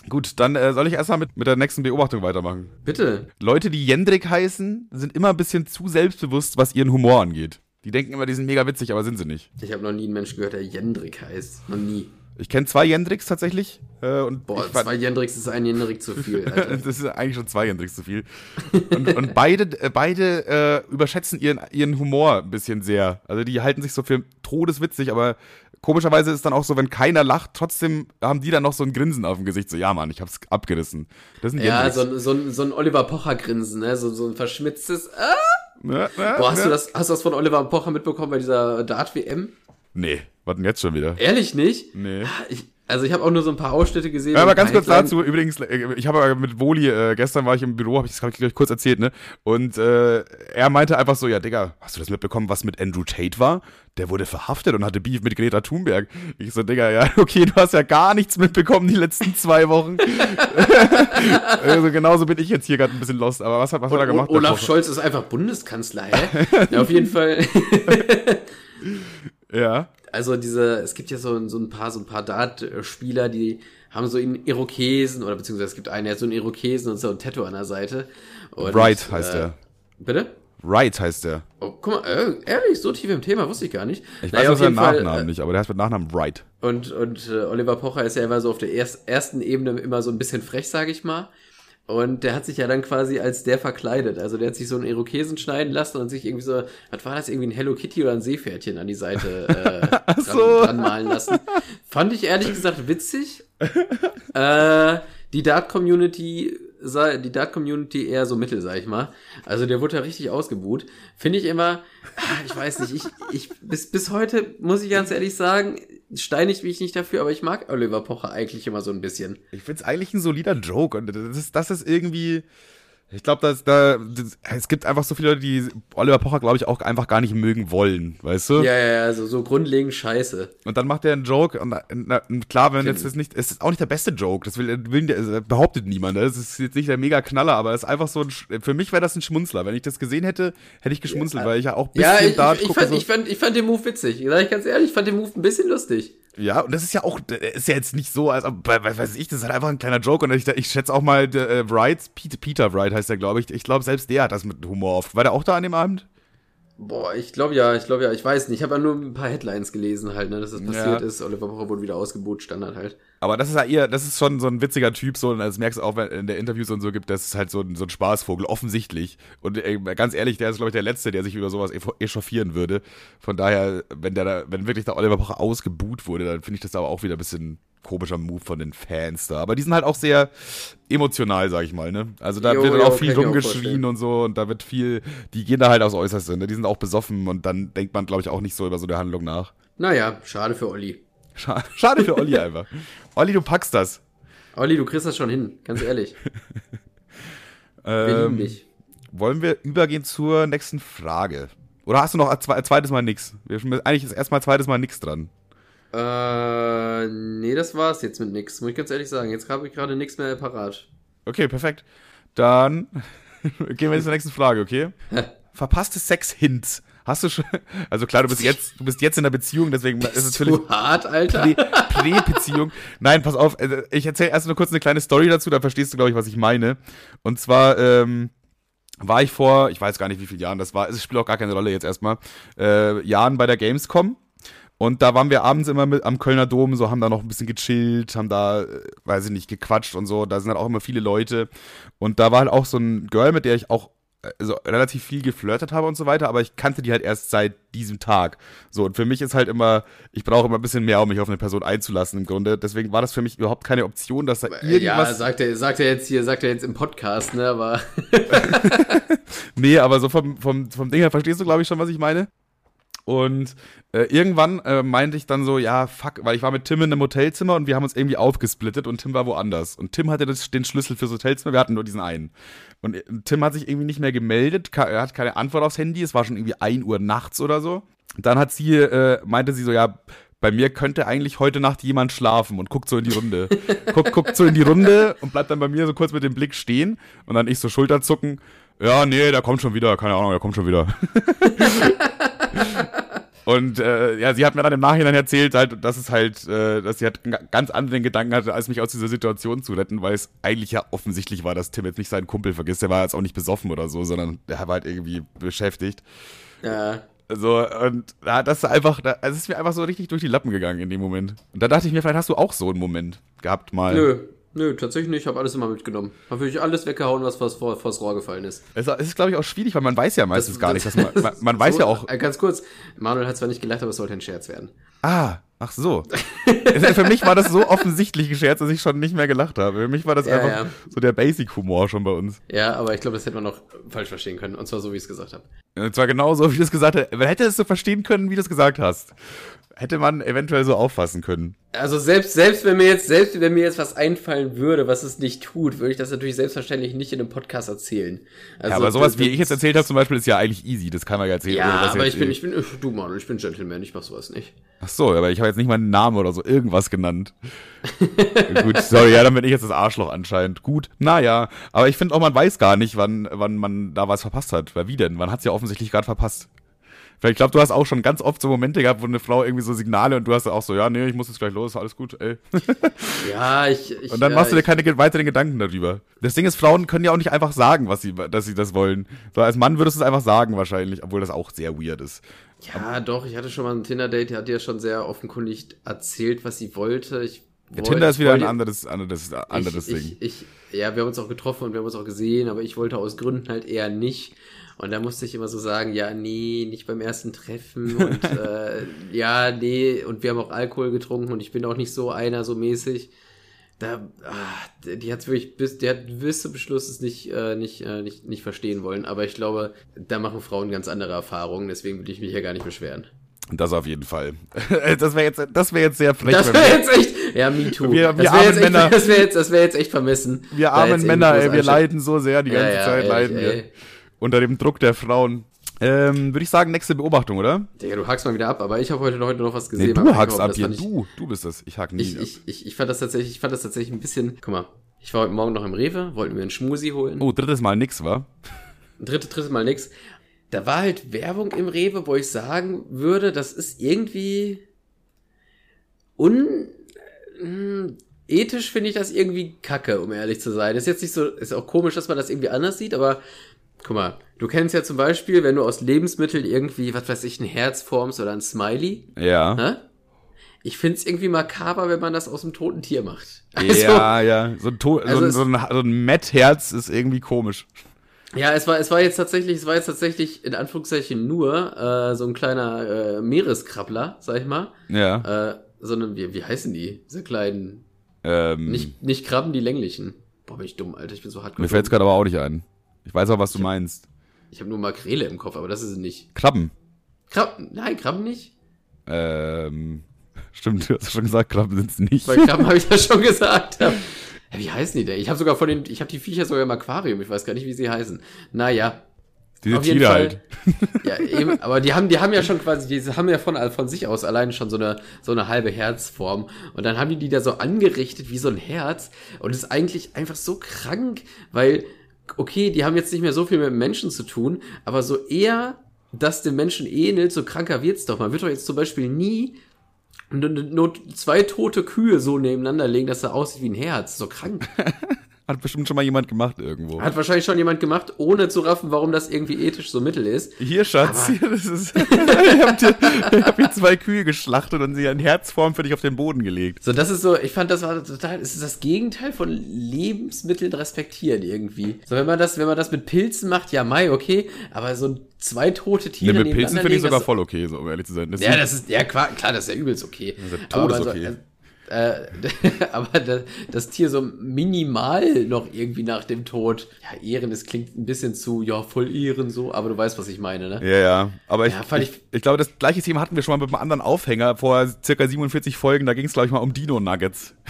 gut, dann äh, soll ich erstmal mit, mit der nächsten Beobachtung weitermachen. Bitte. Leute, die Jendrik heißen, sind immer ein bisschen zu selbstbewusst, was ihren Humor angeht. Die denken immer, die sind mega witzig, aber sind sie nicht. Ich habe noch nie einen Menschen gehört, der Jendrik heißt. Noch nie. Ich kenne zwei Jendriks tatsächlich. Äh, und Boah, zwei Jendriks ist ein Jendrik zu viel, Alter. das ist eigentlich schon zwei Jendriks zu viel. Und, und beide, äh, beide äh, überschätzen ihren, ihren Humor ein bisschen sehr. Also die halten sich so für todeswitzig, aber komischerweise ist dann auch so, wenn keiner lacht, trotzdem haben die dann noch so ein Grinsen auf dem Gesicht. So, ja Mann, ich hab's abgerissen. Das sind Ja, so, ein- so, so ein Oliver Pocher-Grinsen, ne? So, so ein verschmitztes. Ah! Ja, ja, Boah, hast, ja. du das, hast du das von Oliver Pocher mitbekommen bei dieser Dart-WM? Nee, was denn jetzt schon wieder? Ehrlich nicht? Nee. Ich, also ich habe auch nur so ein paar Ausschnitte gesehen. Ja, aber ganz kurz dazu, übrigens, äh, ich habe mit Woli, äh, gestern war ich im Büro, habe ich das, ich, gleich kurz erzählt, ne? Und äh, er meinte einfach so, ja, Digga, hast du das mitbekommen, was mit Andrew Tate war? Der wurde verhaftet und hatte Beef mit Greta Thunberg. Ich so, Digga, ja, okay, du hast ja gar nichts mitbekommen die letzten zwei Wochen. also genauso bin ich jetzt hier gerade ein bisschen lost, aber was hat, was hat er Und gemacht? Olaf? Scholz ist einfach Bundeskanzler, hä? ja, auf jeden Fall. Ja. Also diese, es gibt ja so, so ein paar, so ein paar Dart-Spieler, die haben so einen Irokesen, oder beziehungsweise es gibt einen, der hat so einen Irokesen und so ein Tattoo an der Seite. Und, Wright heißt äh, er. Bitte? Wright heißt er. Oh, guck mal, äh, ehrlich, so tief im Thema wusste ich gar nicht. Ich Naja, weiß seinen jeden Fall, Nachnamen äh, nicht, aber der heißt mit Nachnamen Wright. Und, und äh, Oliver Pocher ist ja immer so auf der erst, ersten Ebene immer so ein bisschen frech, sage ich mal. Und der hat sich ja dann quasi als der verkleidet. Also der hat sich so einen Irokesen schneiden lassen und sich irgendwie so, was war das, irgendwie ein Hello Kitty oder ein Seepferdchen an die Seite äh, dran, so. dran malen lassen. Fand ich ehrlich gesagt witzig. äh, die Dart-Community sei- die Dart-Community eher so mittel, sag ich mal. Also der wurde da richtig ausgebuht. Finde ich immer, ah, ich weiß nicht, ich, ich, bis, bis heute muss ich ganz ehrlich sagen, steinig bin ich nicht dafür, aber ich mag Oliver Pocher eigentlich immer so ein bisschen. Ich find's eigentlich ein solider Joke und das ist, das ist irgendwie, Ich glaube, dass da das, es gibt einfach so viele Leute, die Oliver Pocher, glaube ich, auch einfach gar nicht mögen wollen, weißt du? Ja, ja, ja, also so grundlegend scheiße. Und dann macht er einen Joke und, na, klar, wenn jetzt das nicht, es ist auch nicht der beste Joke, das will, will das behauptet niemand, das ist jetzt nicht der mega Knaller, aber es ist einfach so ein, für mich wäre das ein Schmunzler. Wenn ich das gesehen hätte, hätte ich geschmunzelt, ja, weil ich ja auch ein bisschen ja, ich, da ich, ich, fand, so. ich, fand, ich fand den Move witzig, sag ich ganz ehrlich, ich fand den Move ein bisschen lustig. Ja, und das ist ja auch, ist ja jetzt nicht so, als weiß ich, das ist halt einfach ein kleiner Joke und ich, ich schätze auch mal, äh, Wright, Peter, Peter Wright heißt der, glaube ich, ich glaube, selbst der hat das mit Humor auf. War der auch da an dem Abend? Boah, ich glaube ja, ich glaube ja, ich weiß nicht. Ich habe ja nur ein paar Headlines gelesen halt, ne, dass das passiert ja. ist. Oliver Pocher wurde wieder ausgebucht, Standard halt. Aber das ist ja eher, das ist schon so ein witziger Typ, so, und das merkst du auch, wenn in der Interviews und so gibt, das ist halt so ein, so ein Spaßvogel, offensichtlich. Und ey, ganz ehrlich, der ist, glaube ich, der Letzte, der sich über sowas echauffieren würde. Von daher, wenn der da, wenn wirklich der Oliver Pocher ausgebuht wurde, dann finde ich das aber auch wieder ein bisschen komischer Move von den Fans da. Aber die sind halt auch sehr emotional, sag ich mal, ne? Also da jo, wird dann jo, auch viel rumgeschrien und so und da wird viel, die gehen da halt aufs Äußerste, ne? Die sind auch besoffen und dann denkt man, glaube ich, auch nicht so über so eine Handlung nach. Naja, schade für Olli. Schade, für Olli einfach. Olli, du packst das. Olli, du kriegst das schon hin, ganz ehrlich. wir lieben ähm, dich. Wollen wir übergehen zur nächsten Frage? Oder hast du noch ein zweites Mal nix? Eigentlich ist erstmal zweites Mal nix dran. Äh, nee, das war's jetzt mit nix, muss ich ganz ehrlich sagen. Jetzt habe ich gerade nichts mehr parat. Okay, perfekt. Dann gehen wir jetzt zur nächsten Frage, okay? Verpasste Sex-Hints. Hast du schon, also klar, du bist jetzt, du bist jetzt in der Beziehung, deswegen ist es völlig. Zu hart, Alter. Prä-Beziehung. Nein, pass auf, also ich erzähle erst nur kurz eine kleine Story dazu, da verstehst du, glaube ich, was ich meine. Und zwar, ähm, war ich vor, ich weiß gar nicht, wie viele Jahren das war, es spielt auch gar keine Rolle jetzt erstmal, äh, Jahren bei der Gamescom und da waren wir abends immer mit am Kölner Dom, so haben da noch ein bisschen gechillt, haben da, äh, weiß ich nicht, gequatscht und so. Da sind halt auch immer viele Leute. Und da war halt auch so ein Girl, mit der ich auch also relativ viel geflirtet habe und so weiter, aber ich kannte die halt erst seit diesem Tag. So, und für mich ist halt immer, ich brauche immer ein bisschen mehr, um mich auf eine Person einzulassen im Grunde. Deswegen war das für mich überhaupt keine Option, dass da irgendwas. Ja, sagt er, sagt er jetzt hier, sagt er jetzt im Podcast, ne, aber. nee, aber so vom, vom, vom Ding her verstehst du, glaube ich, schon, was ich meine. Und äh, irgendwann äh, meinte ich dann so, ja, fuck, weil ich war mit Tim in einem Hotelzimmer und wir haben uns irgendwie aufgesplittet und Tim war woanders. Und Tim hatte das, den Schlüssel fürs Hotelzimmer, wir hatten nur diesen einen. Und äh, Tim hat sich irgendwie nicht mehr gemeldet, er hat keine Antwort aufs Handy, es war schon irgendwie 1 Uhr nachts oder so. Dann hat sie, äh, meinte sie so, ja, bei mir könnte eigentlich heute Nacht jemand schlafen und guckt so in die Runde. guckt, guckt so in die Runde und bleibt dann bei mir so kurz mit dem Blick stehen und dann ich so Schulterzucken. Ja, nee, der kommt schon wieder, keine Ahnung, der kommt schon wieder. Und äh, ja, sie hat mir dann im Nachhinein erzählt, halt, dass es halt, äh, dass sie halt ganz anderen Gedanken hatte, als mich aus dieser Situation zu retten, weil es eigentlich ja offensichtlich war, dass Tim jetzt nicht seinen Kumpel vergisst. Der war jetzt auch nicht besoffen oder so, sondern der war halt irgendwie beschäftigt. Ja. So, und ja, das ist einfach, das ist mir einfach so richtig durch die Lappen gegangen in dem Moment. Und da dachte ich mir, vielleicht hast du auch so einen Moment gehabt mal. Nö, Nö, tatsächlich nicht. Ich habe alles immer mitgenommen. Habe wirklich alles weggehauen, was, was vor, vors Rohr gefallen ist. Es ist, glaube ich, auch schwierig, weil man weiß ja meistens das, gar nicht, dass man, man, man weiß ja auch. Äh, ganz kurz, Manuel hat zwar nicht gelacht, aber es sollte ein Scherz werden. Ah, ach so. Für mich war das so offensichtlich gescherzt, dass ich schon nicht mehr gelacht habe. Für mich war das ja, einfach ja. so der Basic-Humor schon bei uns. Ja, aber ich glaube, das hätte man noch falsch verstehen können. Und zwar so, wie ich es gesagt habe. Und zwar genau so, wie du es gesagt hast. Man hätte es so verstehen können, wie du es gesagt hast hätte man eventuell so auffassen können. Also selbst, selbst wenn mir jetzt, selbst wenn mir jetzt was einfallen würde, was es nicht tut, würde ich das natürlich selbstverständlich nicht in einem Podcast erzählen. Also, ja, aber sowas, wie ich jetzt erzählt habe zum Beispiel, ist ja eigentlich easy. Das kann man ja erzählen. Ja, aber ich bin, ich bin, du Mann, ich bin Gentleman, ich mach sowas nicht. Ach so, aber ich habe jetzt nicht meinen Namen oder so irgendwas genannt. Gut, sorry, ja, dann bin ich jetzt das Arschloch anscheinend. Gut, naja, aber ich finde auch, man weiß gar nicht, wann, wann man da was verpasst hat. Weil wie denn? Man hat es ja offensichtlich gerade verpasst. Ich glaube, du hast auch schon ganz oft so Momente gehabt, wo eine Frau irgendwie so Signale und du hast auch so, ja, nee, ich muss jetzt gleich los, alles gut, ey. Ja, ich. ich und dann machst du dir keine weiteren Gedanken darüber. Das Ding ist, Frauen können ja auch nicht einfach sagen, was sie, dass sie das wollen. So, als Mann würdest du es einfach sagen, wahrscheinlich, obwohl das auch sehr weird ist. Ja, Aber, doch, ich hatte schon mal ein Tinder-Date, die hat ja schon sehr offenkundig erzählt, was sie wollte. Ich ja, Tinder ist wieder ein anderes, anderes, anderes ich, Ding. Ich, ich, ja, wir haben uns auch getroffen und wir haben uns auch gesehen, aber ich wollte aus Gründen halt eher nicht. Und da musste ich immer so sagen, ja, nee, nicht beim ersten Treffen und äh, ja, nee, und wir haben auch Alkohol getrunken und ich bin auch nicht so einer so mäßig. Da, ah, die hat wirklich bis, der hat bis zum Beschluss es nicht, äh, nicht, äh, nicht, nicht verstehen wollen. Aber ich glaube, da machen Frauen ganz andere Erfahrungen, deswegen würde ich mich ja gar nicht beschweren. Das auf jeden Fall. Das wäre jetzt, das wäre jetzt sehr frech. Das wäre jetzt echt. Ja, me too. Wir- das wir wäre armen jetzt, echt- Männer. das wär jetzt, das wär jetzt echt vermessen. Wir armen Männer, ey, wir leiden so sehr die Ja, ganze ja, Zeit, ehrlich, leiden wir. ey. Unter dem Druck der Frauen. Ähm, Würde ich sagen, nächste Beobachtung, oder? Digga, du hackst mal wieder ab, aber ich habe heute, heute noch was gesehen. Nee, du hackst ab ich- Du, du bist das. Ich hack nie. Ich, ich, ich, ich fand das tatsächlich, ich fand das tatsächlich ein bisschen. Guck mal, ich war heute Morgen noch im Rewe, wollten mir einen Schmusi holen. oh, drittes Mal nix, wa? Dritte, dritte Mal nix. Da war halt Werbung im Rewe, wo ich sagen würde, das ist irgendwie un mh, ethisch finde ich das irgendwie kacke, um ehrlich zu sein. Ist jetzt nicht so, ist auch komisch, dass man das irgendwie anders sieht, aber guck mal, du kennst ja zum Beispiel, wenn du aus Lebensmitteln irgendwie, was weiß ich, ein Herz formst oder ein Smiley, Ja. ne? Ich find's irgendwie makaber, wenn man das aus einem toten Tier macht. ja, ja. So ein, to Also so so ein, so ein Matt-Herz ist irgendwie komisch. Ja, es war, es war jetzt tatsächlich, es war jetzt tatsächlich in Anführungszeichen nur äh, so ein kleiner äh, Meereskrabbler, sag ich mal. Ja. Äh, sondern wie, wie heißen die? Diese kleinen, ähm, nicht, nicht Krabben, die länglichen. Boah, bin ich dumm, Alter, ich bin so hart. mir fällt's gerade aber auch nicht ein. Ich weiß auch, was du meinst. Ich habe nur Makrele im Kopf, aber das ist es nicht. Krabben. Krabben, nein, Krabben nicht. Ähm, stimmt, du hast schon gesagt, Krabben sind's nicht. Bei Krabben habe ich ja schon gesagt. Ja. Wie heißen die denn? Ich habe sogar von den, ich habe die Viecher sogar im Aquarium. Ich weiß gar nicht, wie sie heißen. Naja, Diese Auf jeden Tiere Fall. halt. Ja, eben, aber die haben, die haben ja schon quasi, die haben ja von, von sich aus alleine schon so eine, so eine halbe Herzform. Und dann haben die die da so angerichtet wie so ein Herz. Und es ist eigentlich einfach so krank, weil, okay, die haben jetzt nicht mehr so viel mit Menschen zu tun, aber so eher, das dem Menschen ähnelt, so kranker wird's doch. Man wird doch jetzt zum Beispiel nie nur zwei tote Kühe so nebeneinander legen, dass er aussieht wie ein Herz. So krank. Hat bestimmt schon mal jemand gemacht irgendwo. Hat wahrscheinlich schon jemand gemacht, ohne zu raffen, warum das irgendwie ethisch so mittel ist. Hier, Schatz, hier, das ist. ich hab dir, ich hab hier zwei Kühe geschlachtet und sie in Herzform für dich auf den Boden gelegt. So, das ist so, ich fand, das war total, es ist das Gegenteil von Lebensmitteln respektieren irgendwie. So, wenn man das, wenn man das mit Pilzen macht, ja, Mai, okay, aber so zwei tote Tiere mit Pilzen finde ich sogar das- voll okay, so um ehrlich zu sein. Das Ja, das ist, ja, klar, klar, das ist ja übelst okay. ist ja aber, man todesokay. Äh, aber das, das Tier so minimal noch irgendwie nach dem Tod. Ja, Ehren, das klingt ein bisschen zu, ja, voll Ehren so, aber du weißt, was ich meine, ne? Ja, ja. Aber ich, Ja, ich, ich- ich glaube, das gleiche Thema hatten wir schon mal mit einem anderen Aufhänger vor circa 47 Folgen. Da ging es, glaube ich, mal um Dino-Nuggets.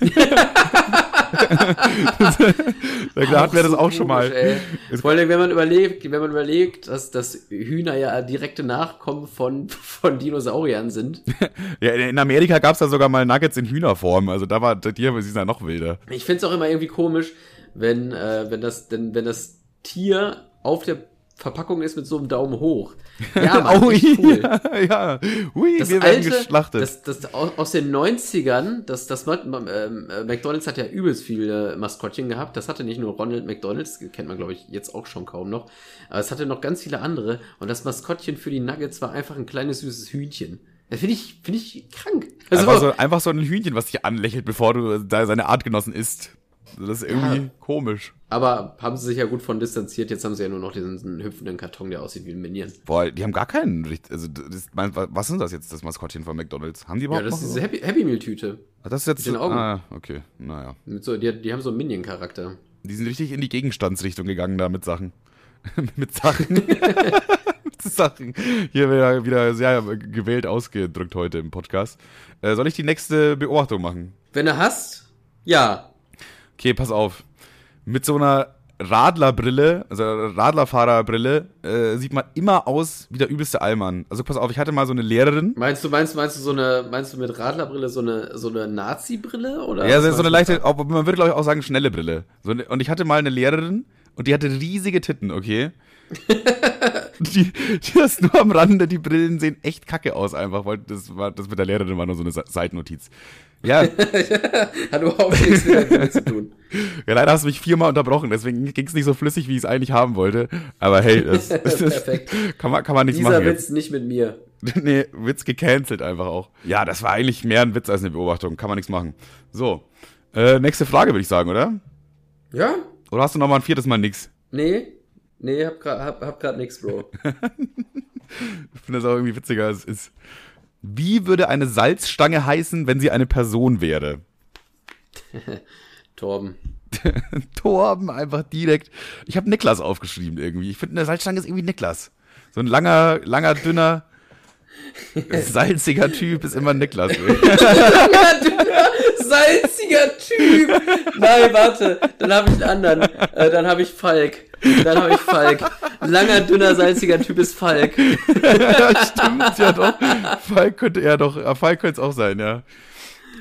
da hatten wir das auch schon mal. ey. Vor allem, wenn man überlegt, wenn man überlegt, dass, dass Hühner ja direkte Nachkommen von, von Dinosauriern sind. Ja, in Amerika gab es da sogar mal Nuggets in Hühnerform. Also da war die sind ja noch wilder. Ich find's auch immer irgendwie komisch, wenn, äh, wenn das, denn, wenn das Tier auf der Verpackung ist mit so einem Daumen hoch. Ja, Mann, echt cool. ja, ja. Ui, Das wir werden alte, geschlachtet. das, das aus, den 90ern, das, das ähm, äh, McDonalds hat ja übelst viele Maskottchen gehabt. Das hatte nicht nur Ronald McDonalds, kennt man glaube ich jetzt auch schon kaum noch, aber es hatte noch ganz viele andere. Und das Maskottchen für die Nuggets war einfach ein kleines süßes Hühnchen. Das finde ich, finde ich krank. Also, einfach, so, einfach so ein Hühnchen, was dich anlächelt, bevor du da seine Artgenossen isst. Das ist irgendwie Ja. komisch. aber haben sie sich ja gut von distanziert. Jetzt haben sie ja nur noch diesen hüpfenden Karton, der aussieht wie ein Minion. Boah, die haben gar keinen. Also, das, mein, was ist das jetzt, das Maskottchen von McDonalds? Haben die Ja, überhaupt das ist diese Happy, Happy Meal Tüte. Ah, das ist jetzt mit den Augen. Ah, okay. Naja. Mit so, die, die haben so einen Minion-Charakter. Die sind richtig in die Gegenstandsrichtung gegangen da mit Sachen. mit Sachen. mit Sachen. Hier wieder, wieder sehr gewählt ausgedrückt heute im Podcast. Äh, soll ich die nächste Beobachtung machen? Wenn du hast, ja. Okay, pass auf. Mit so einer Radlerbrille, also Radlerfahrerbrille, äh, sieht man immer aus wie der übelste Allmann. Also pass auf, ich hatte mal so eine Lehrerin. Meinst du, meinst, meinst du so eine, meinst du mit Radlerbrille so eine, so eine Nazi-Brille oder? Ja, so, so eine leichte, auch, man würde glaube ich auch sagen schnelle Brille. So, und ich hatte mal eine Lehrerin und die hatte riesige Titten, okay? die, die das nur am Rande, die Brillen sehen echt kacke aus einfach, weil das war, das mit der Lehrerin war nur so eine Se- Seitennotiz. Ja? Hat überhaupt nichts mit der zu tun. ja, leider hast du mich viermal unterbrochen, deswegen ging es nicht so flüssig, wie ich es eigentlich haben wollte. Aber hey, das, das, Perfekt. kann, man, kann man nichts Dieser machen. Witz nicht mit mir. Nee, Witz gecancelt einfach auch. Ja, das war eigentlich mehr ein Witz als eine Beobachtung, kann man nichts machen. So, äh, nächste Frage würde ich sagen, oder? Ja? Oder hast du noch mal ein viertes Mal nix? Nee? Nee, hab grad, hab, hab grad nix, Bro. Ich finde das auch irgendwie witziger als es ist. Wie würde eine Salzstange heißen, wenn sie eine Person wäre? Torben. Torben einfach direkt. Ich habe Niklas aufgeschrieben irgendwie. Ich finde, eine Salzstange ist irgendwie Niklas. So ein langer, langer, dünner. Salziger Typ ist immer Niklas. Langer, dünner, salziger Typ. Nein, warte. Dann habe ich einen anderen. Äh, dann habe ich Falk. Dann habe ich Falk. Langer, dünner, salziger Typ ist Falk. ja, stimmt, ja doch. Falk könnte, ja doch, Falk könnte es auch sein, ja.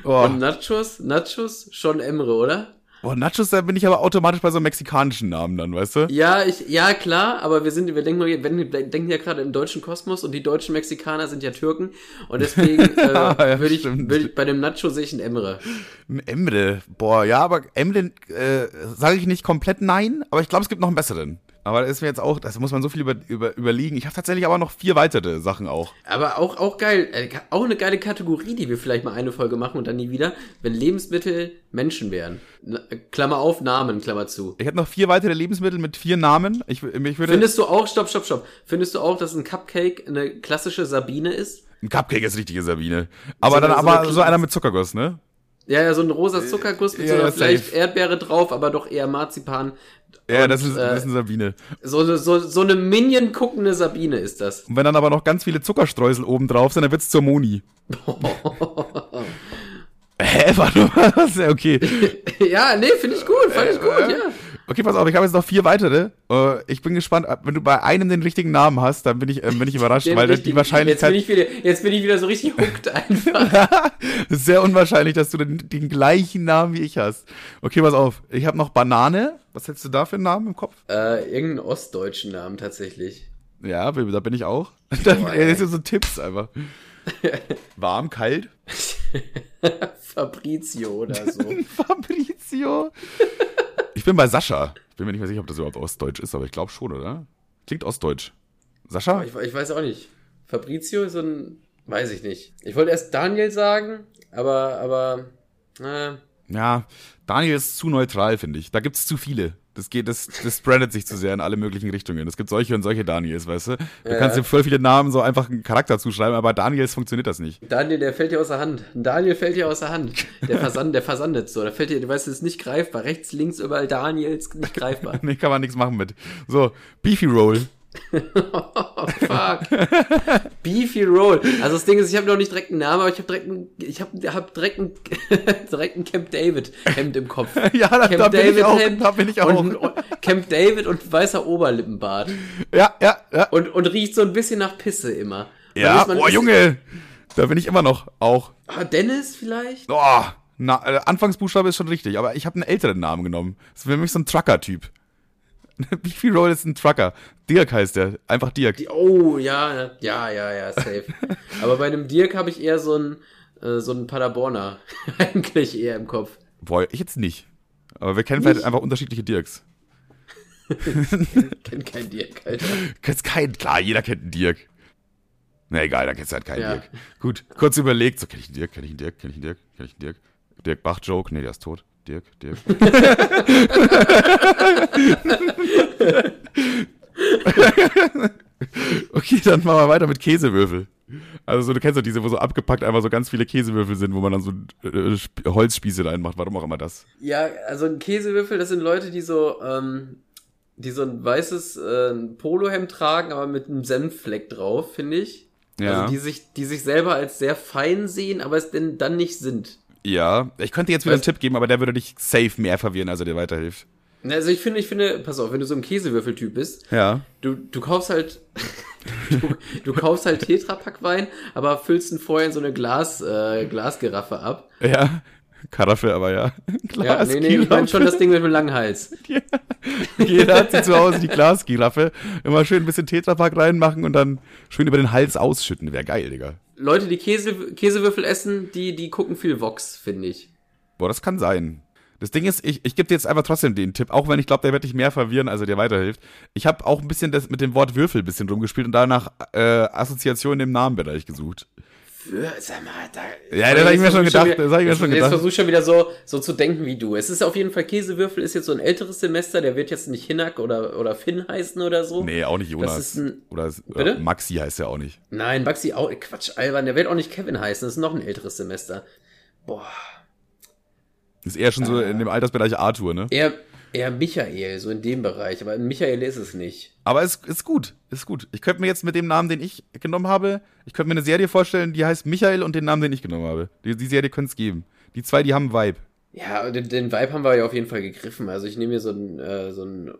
Oh. Und Nachos? Nachos? Schon Emre, oder? Boah, Nachos, da bin ich aber automatisch bei so einem mexikanischen Namen dann, weißt du? Ja, ich, ja, klar, aber wir sind, wir denken, wir denken ja gerade im deutschen Kosmos und die deutschen Mexikaner sind ja Türken und deswegen äh, ja, würde ich, würd ich bei dem Nacho sehe ich ein Emre. Ein Emre, boah, ja, aber Emre äh, sage ich nicht komplett nein, aber ich glaube, es gibt noch einen besseren. Aber das ist mir jetzt auch, das muss man so viel über, über, überlegen. Ich habe tatsächlich aber noch vier weitere Sachen auch. Aber auch, auch geil, äh, auch eine geile Kategorie, die wir vielleicht mal eine Folge machen und dann nie wieder, wenn Lebensmittel Menschen wären. Klammer auf, Namen, Klammer zu. Ich hätte noch vier weitere Lebensmittel mit vier Namen. Ich, ich würde Findest du auch, stopp, stopp, stopp. Findest du auch, dass ein Cupcake eine klassische Sabine ist? Ein Cupcake ist richtige Sabine. Aber so dann so aber so einer mit Zuckerguss, ne? Ja, ja, so ein rosa Zuckerguss mit ja, so einer vielleicht safe. Erdbeere drauf, aber doch eher Marzipan. Ja, und, das, ist, das ist eine Sabine. So, so, so eine Minion guckende Sabine ist das. Und wenn dann aber noch ganz viele Zuckerstreusel oben drauf sind, dann wird's zur Moni. Hä, warte mal, das ist ja okay. ja, nee, finde ich gut, fand ich gut, äh, ja. Okay, pass auf, ich habe jetzt noch vier weitere. Uh, ich bin gespannt, wenn du bei einem den richtigen Namen hast, dann bin ich, äh, bin ich überrascht, weil richtig, die Wahrscheinlichkeit. Jetzt bin, ich wieder, jetzt bin ich wieder so richtig hooked einfach. sehr unwahrscheinlich, dass du den, den, gleichen Namen wie ich hast. Okay, pass auf. Ich habe noch Banane. Was hättest du da für einen Namen im Kopf? Äh, irgendeinen ostdeutschen Namen tatsächlich. Ja, da bin ich auch. Oh, das sind so Tipps einfach. Warm, kalt? Fabrizio oder so. Fabrizio? Ich bin bei Sascha. Ich bin mir nicht mehr sicher, ob das überhaupt Ostdeutsch ist, aber ich glaube schon, oder? Klingt Ostdeutsch. Sascha? Ich, ich, weiß auch nicht. Fabrizio ist so ein. Weiß ich nicht. Ich wollte erst Daniel sagen, aber, aber. Äh. Ja, Daniel ist zu neutral, finde ich. Da gibt es zu viele. Das geht, das, das spreadet sich zu sehr in alle möglichen Richtungen. Es gibt solche und solche Daniels, weißt du? Du ja. kannst dir voll viele Namen so einfach einen Charakter zuschreiben, aber Daniels funktioniert das nicht. Daniel, der fällt dir aus der Hand. Daniel fällt dir aus der Hand. Der, Versand, der versandet so. Da fällt dir, du weißt, es ist nicht greifbar. Rechts, links, überall Daniels, nicht greifbar. nee, kann man nichts machen mit. So, Beefy Roll oh, fuck. Beefy Roll. Also das Ding ist, ich habe noch nicht direkt einen Namen, aber ich habe direkt einen, ich habe hab direkt einen, direkt einen Camp David Hemd im Kopf. ja, da, Camp da bin David ich auch. Hemd da bin ich auch. Und, und Camp David und weißer Oberlippenbart. Ja, ja, ja. Und, und riecht so ein bisschen nach Pisse immer. Ja, boah, Junge. Da bin ich immer noch auch. Ah, Dennis vielleicht? Oh, na, äh, Anfangsbuchstabe ist schon richtig, aber ich habe einen älteren Namen genommen. Das ist für mich so ein Trucker-Typ. Beefy Roll ist ein Trucker. Dirk heißt der. Einfach Dirk. Oh, ja, ja, ja, ja, safe. Aber bei einem Dirk habe ich eher so einen, äh, so einen Paderborner eigentlich eher im Kopf. Boah, ich jetzt nicht. Aber wir kennen nicht? vielleicht einfach unterschiedliche Dirks. kennt kein Dirk, Alter. Kennst keinen? Klar, jeder kennt einen Dirk. Na egal, da kennst du halt keinen ja. Dirk. Gut, kurz überlegt, so kenn ich einen Dirk, kenn ich einen Dirk, kenn ich einen Dirk, kenn ich einen Dirk. Dirk Bach-Joke, nee, der ist tot. Dirk, Dirk. okay, dann machen wir weiter mit Käsewürfel. Also so, du kennst doch diese, wo so abgepackt einfach so ganz viele Käsewürfel sind, wo man dann so äh, Holzspieße reinmacht. Warum auch immer das? Ja, also ein Käsewürfel, das sind Leute, die so, ähm, die so ein weißes äh, Polohemd tragen, aber mit einem Senffleck drauf, finde ich. Ja. Also die sich, die sich selber als sehr fein sehen, aber es denn dann nicht sind. Ja, ich könnte jetzt wieder einen Tipp geben, aber der würde dich safe mehr verwirren, als er dir weiterhilft. Also ich finde, ich finde, pass auf, wenn du so ein Käsewürfeltyp bist, ja. du, du kaufst halt, du, du kaufst halt Tetrapack Wein, aber füllst ihn vorher in so eine Glas, äh, Glasgeraffe ab. Ja. Karaffe, aber ja. Glas, ja, nee, nee, ich meine schon das Ding mit dem langen Hals. Ja. Jeder hat sie zu Hause, die Glasgiraffe. Immer schön ein bisschen Tetrapack reinmachen und dann schön über den Hals ausschütten. Wäre geil, Digga. Leute, die Käse, Käsewürfel essen, die, die gucken viel Vox, finde ich. Boah, das kann sein. Das Ding ist, ich, ich gebe dir jetzt einfach trotzdem den Tipp, auch wenn ich glaube, der wird dich mehr verwirren, als er dir weiterhilft. Ich habe auch ein bisschen das mit dem Wort Würfel ein bisschen rumgespielt und danach äh, Assoziationen im Namenbereich gesucht für, sag mal, da. Ja, das habe ich mir schon gedacht. das hab ich mir schon gedacht. Jetzt versuch schon wieder so, so zu denken wie du. Es ist auf jeden Fall Käsewürfel, ist jetzt so ein älteres Semester, der wird jetzt nicht Hinak oder, oder Finn heißen oder so. Nee, auch nicht Jonas. Das ist ein, oder Bitte? Maxi heißt er auch nicht. Nein, Maxi auch, Quatsch, Alban, der wird auch nicht Kevin heißen, das ist noch ein älteres Semester. Boah. Ist eher schon so in dem Altersbereich Arthur, ne? Er, Eher Michael, so in dem Bereich, aber Michael ist es nicht. Aber es ist gut, ist gut. Ich könnte mir jetzt mit dem Namen, den ich genommen habe, ich könnte mir eine Serie vorstellen, die heißt Michael und den Namen, den ich genommen habe. Die, die Serie könnte es geben. Die zwei, die haben einen Vibe. Ja, den, den Vibe haben wir ja auf jeden Fall gegriffen. Also ich nehme hier so ein, äh, so ein oder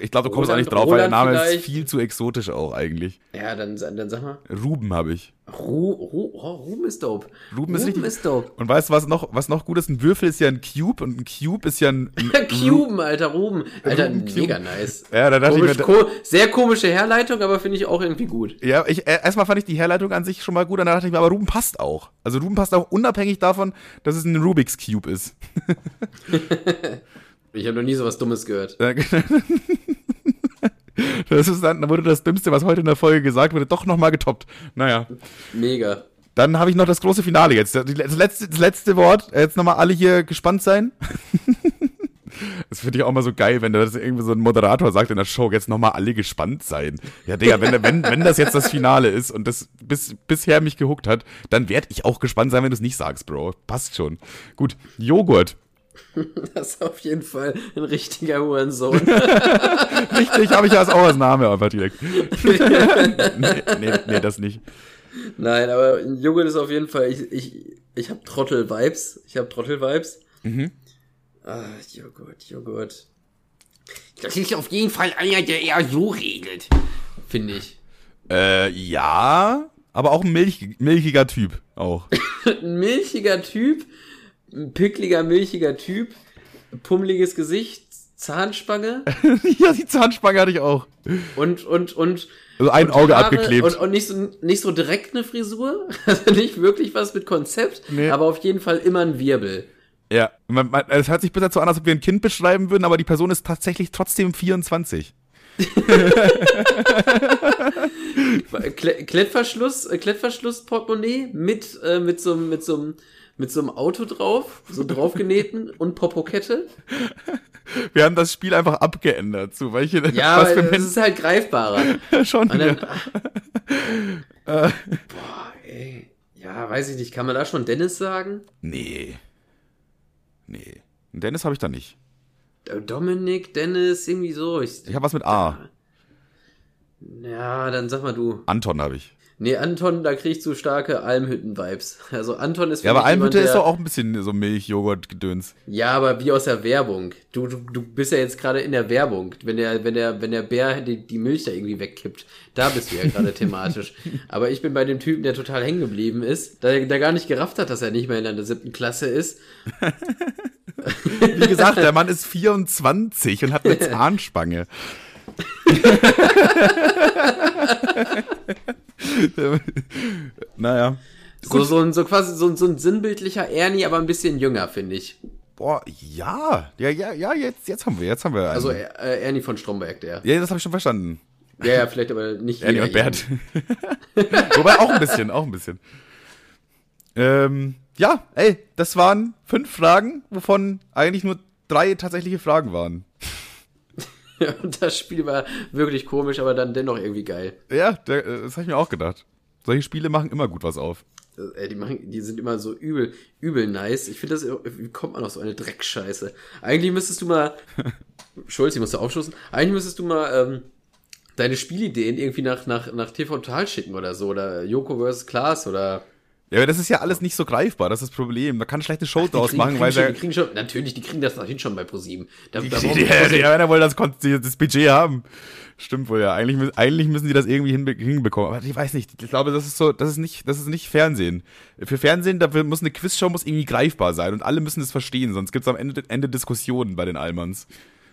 Ich glaube, du kommst auch Roland- nicht drauf, weil der Roland Name ist vielleicht? viel zu exotisch auch eigentlich. ja, dann, dann sag mal. Ruben habe ich. Ru, Ru, oh, Ruben ist dope. Ruben ist richtig- ist dope. Und weißt du, was noch, was noch gut ist? Ein Würfel ist ja ein Cube und ein Cube ist ja ein. ein Cuben, Alter, Ruben. Alter, Ruben, Cube. mega nice. Ja, da dachte Komisch, ich mir, ko sehr komische Herleitung, aber finde ich auch irgendwie gut. Ja, ich, äh, erstmal fand ich die Herleitung an sich schon mal gut, und dann dachte ich mir, aber Ruben passt auch. Also Ruben passt auch unabhängig davon, dass es ein Rubik's Cube ist. Ich habe noch nie sowas Dummes gehört. Äh, Das ist dann, dann wurde das Dümmste, was heute in der Folge gesagt wurde, doch nochmal getoppt. Naja. Mega. Dann habe ich noch das große Finale jetzt. Das letzte, das letzte Wort. Jetzt nochmal alle hier gespannt sein. Das finde ich auch mal so geil, wenn das irgendwie so ein Moderator sagt in der Show, jetzt nochmal alle gespannt sein. Ja, Digga, wenn, wenn, wenn das jetzt das Finale ist und das bis, bisher mich gehuckt hat, dann werde ich auch gespannt sein, wenn du es nicht sagst, Bro. Passt schon. Gut, Joghurt. Das ist auf jeden Fall ein richtiger Hurensohn. Richtig, habe ich ja als auch als Name einfach direkt. nee, nee, nee, das nicht. Nein, aber Joghurt ist auf jeden Fall, ich, ich, ich habe Trottel-Vibes. Ich habe Trottel-Vibes. Mhm. Ah, Joghurt, Joghurt. Das ist auf jeden Fall einer, der eher so redet. Finde ich. Äh, ja, aber auch ein milch, milchiger Typ auch. Ein milchiger Typ, ein pickliger, milchiger Typ, pummeliges Gesicht, Zahnspange ja, die Zahnspange hatte ich auch. und, und, und. Also ein und Auge Haare abgeklebt. Und, und nicht, so, nicht so direkt eine Frisur. Also nicht wirklich was mit Konzept, Nee. aber auf jeden Fall immer ein Wirbel. Ja, man, man, es hört sich bisher so an, als ob wir ein Kind beschreiben würden, aber die Person ist tatsächlich trotzdem 24. Kle Klettverschluss, äh, Klettverschluss-Portemonnaie mit, äh, mit so einem, mit so einem, mit so einem Auto drauf, so draufgenähten und Popokette. Wir haben das Spiel einfach abgeändert zu welche Ja, was für das Menschen ist halt greifbarer. schon. Und dann, Ja. boah, ey. Ja, weiß ich nicht. Kann man da schon Dennis sagen? Nee. Nee. Dennis habe ich da nicht. Äh, Dominik, Dennis, irgendwie so. Ich, Ich habe was mit A. ja, dann sag mal du. Anton habe ich. Nee, Anton, da krieg ich zu starke Almhütten-Vibes. Also Anton ist für Ja, aber jemand, Almhütte ist doch auch ein bisschen so Milch-Joghurt-Gedöns. Ja, aber wie aus der Werbung. Du, du, du bist ja jetzt gerade in der Werbung. Wenn der, wenn der, wenn der Bär die, die Milch da irgendwie wegkippt, da bist du ja gerade thematisch. Aber ich bin bei dem Typen, der total hängen geblieben ist, der, der gar nicht gerafft hat, dass er nicht mehr in der siebten Klasse ist. Wie gesagt, der Mann ist 24 und hat eine Zahnspange. naja. So, so ein, so quasi so, ein- so ein sinnbildlicher Ernie, aber ein bisschen jünger, finde ich. Boah, ja. Ja, ja, ja, jetzt, jetzt haben wir, jetzt haben wir. Also einen. äh, Ernie von Stromberg, der. ja, das habe ich schon verstanden. Ja, ja, vielleicht aber nicht Ernie und Bert. Wobei auch ein bisschen, auch ein bisschen. Ähm, ja, ey, das waren fünf Fragen, wovon eigentlich nur drei tatsächliche Fragen waren. Ja, Und das Spiel war wirklich komisch, aber dann dennoch irgendwie geil. Ja, äh, das habe ich mir auch gedacht. Solche Spiele machen immer gut was auf. Äh, Ey, die, machen, die sind immer so übel, übel nice. Ich finde das, wie kommt man auf so eine Dreckscheiße? Eigentlich müsstest du mal, Schulz, ich musst du aufstoßen. Eigentlich müsstest du mal ähm, deine Spielideen irgendwie nach, nach, nach TV Total schicken oder so. Oder Joko vs. Klaas oder. Ja, aber das ist ja alles nicht so greifbar, das ist das Problem. Da kann eine schlechte Show Die draus kriegen, machen, kriegen weil schon, die kriegen schon, natürlich, die kriegen das natürlich schon bei ProSieben. Da, da brauchen Ja, wir- ja, wenn er wohl das, das Budget haben. Stimmt wohl, ja. Eigentlich, eigentlich müssen die das irgendwie hinbe hinbekommen. Aber ich weiß nicht. Ich glaube, das ist so, das ist nicht, das ist nicht Fernsehen. Für Fernsehen, dafür muss eine Quizshow muss irgendwie greifbar sein und alle müssen es verstehen, sonst gibt es am Ende, Ende Diskussionen bei den Allmanns.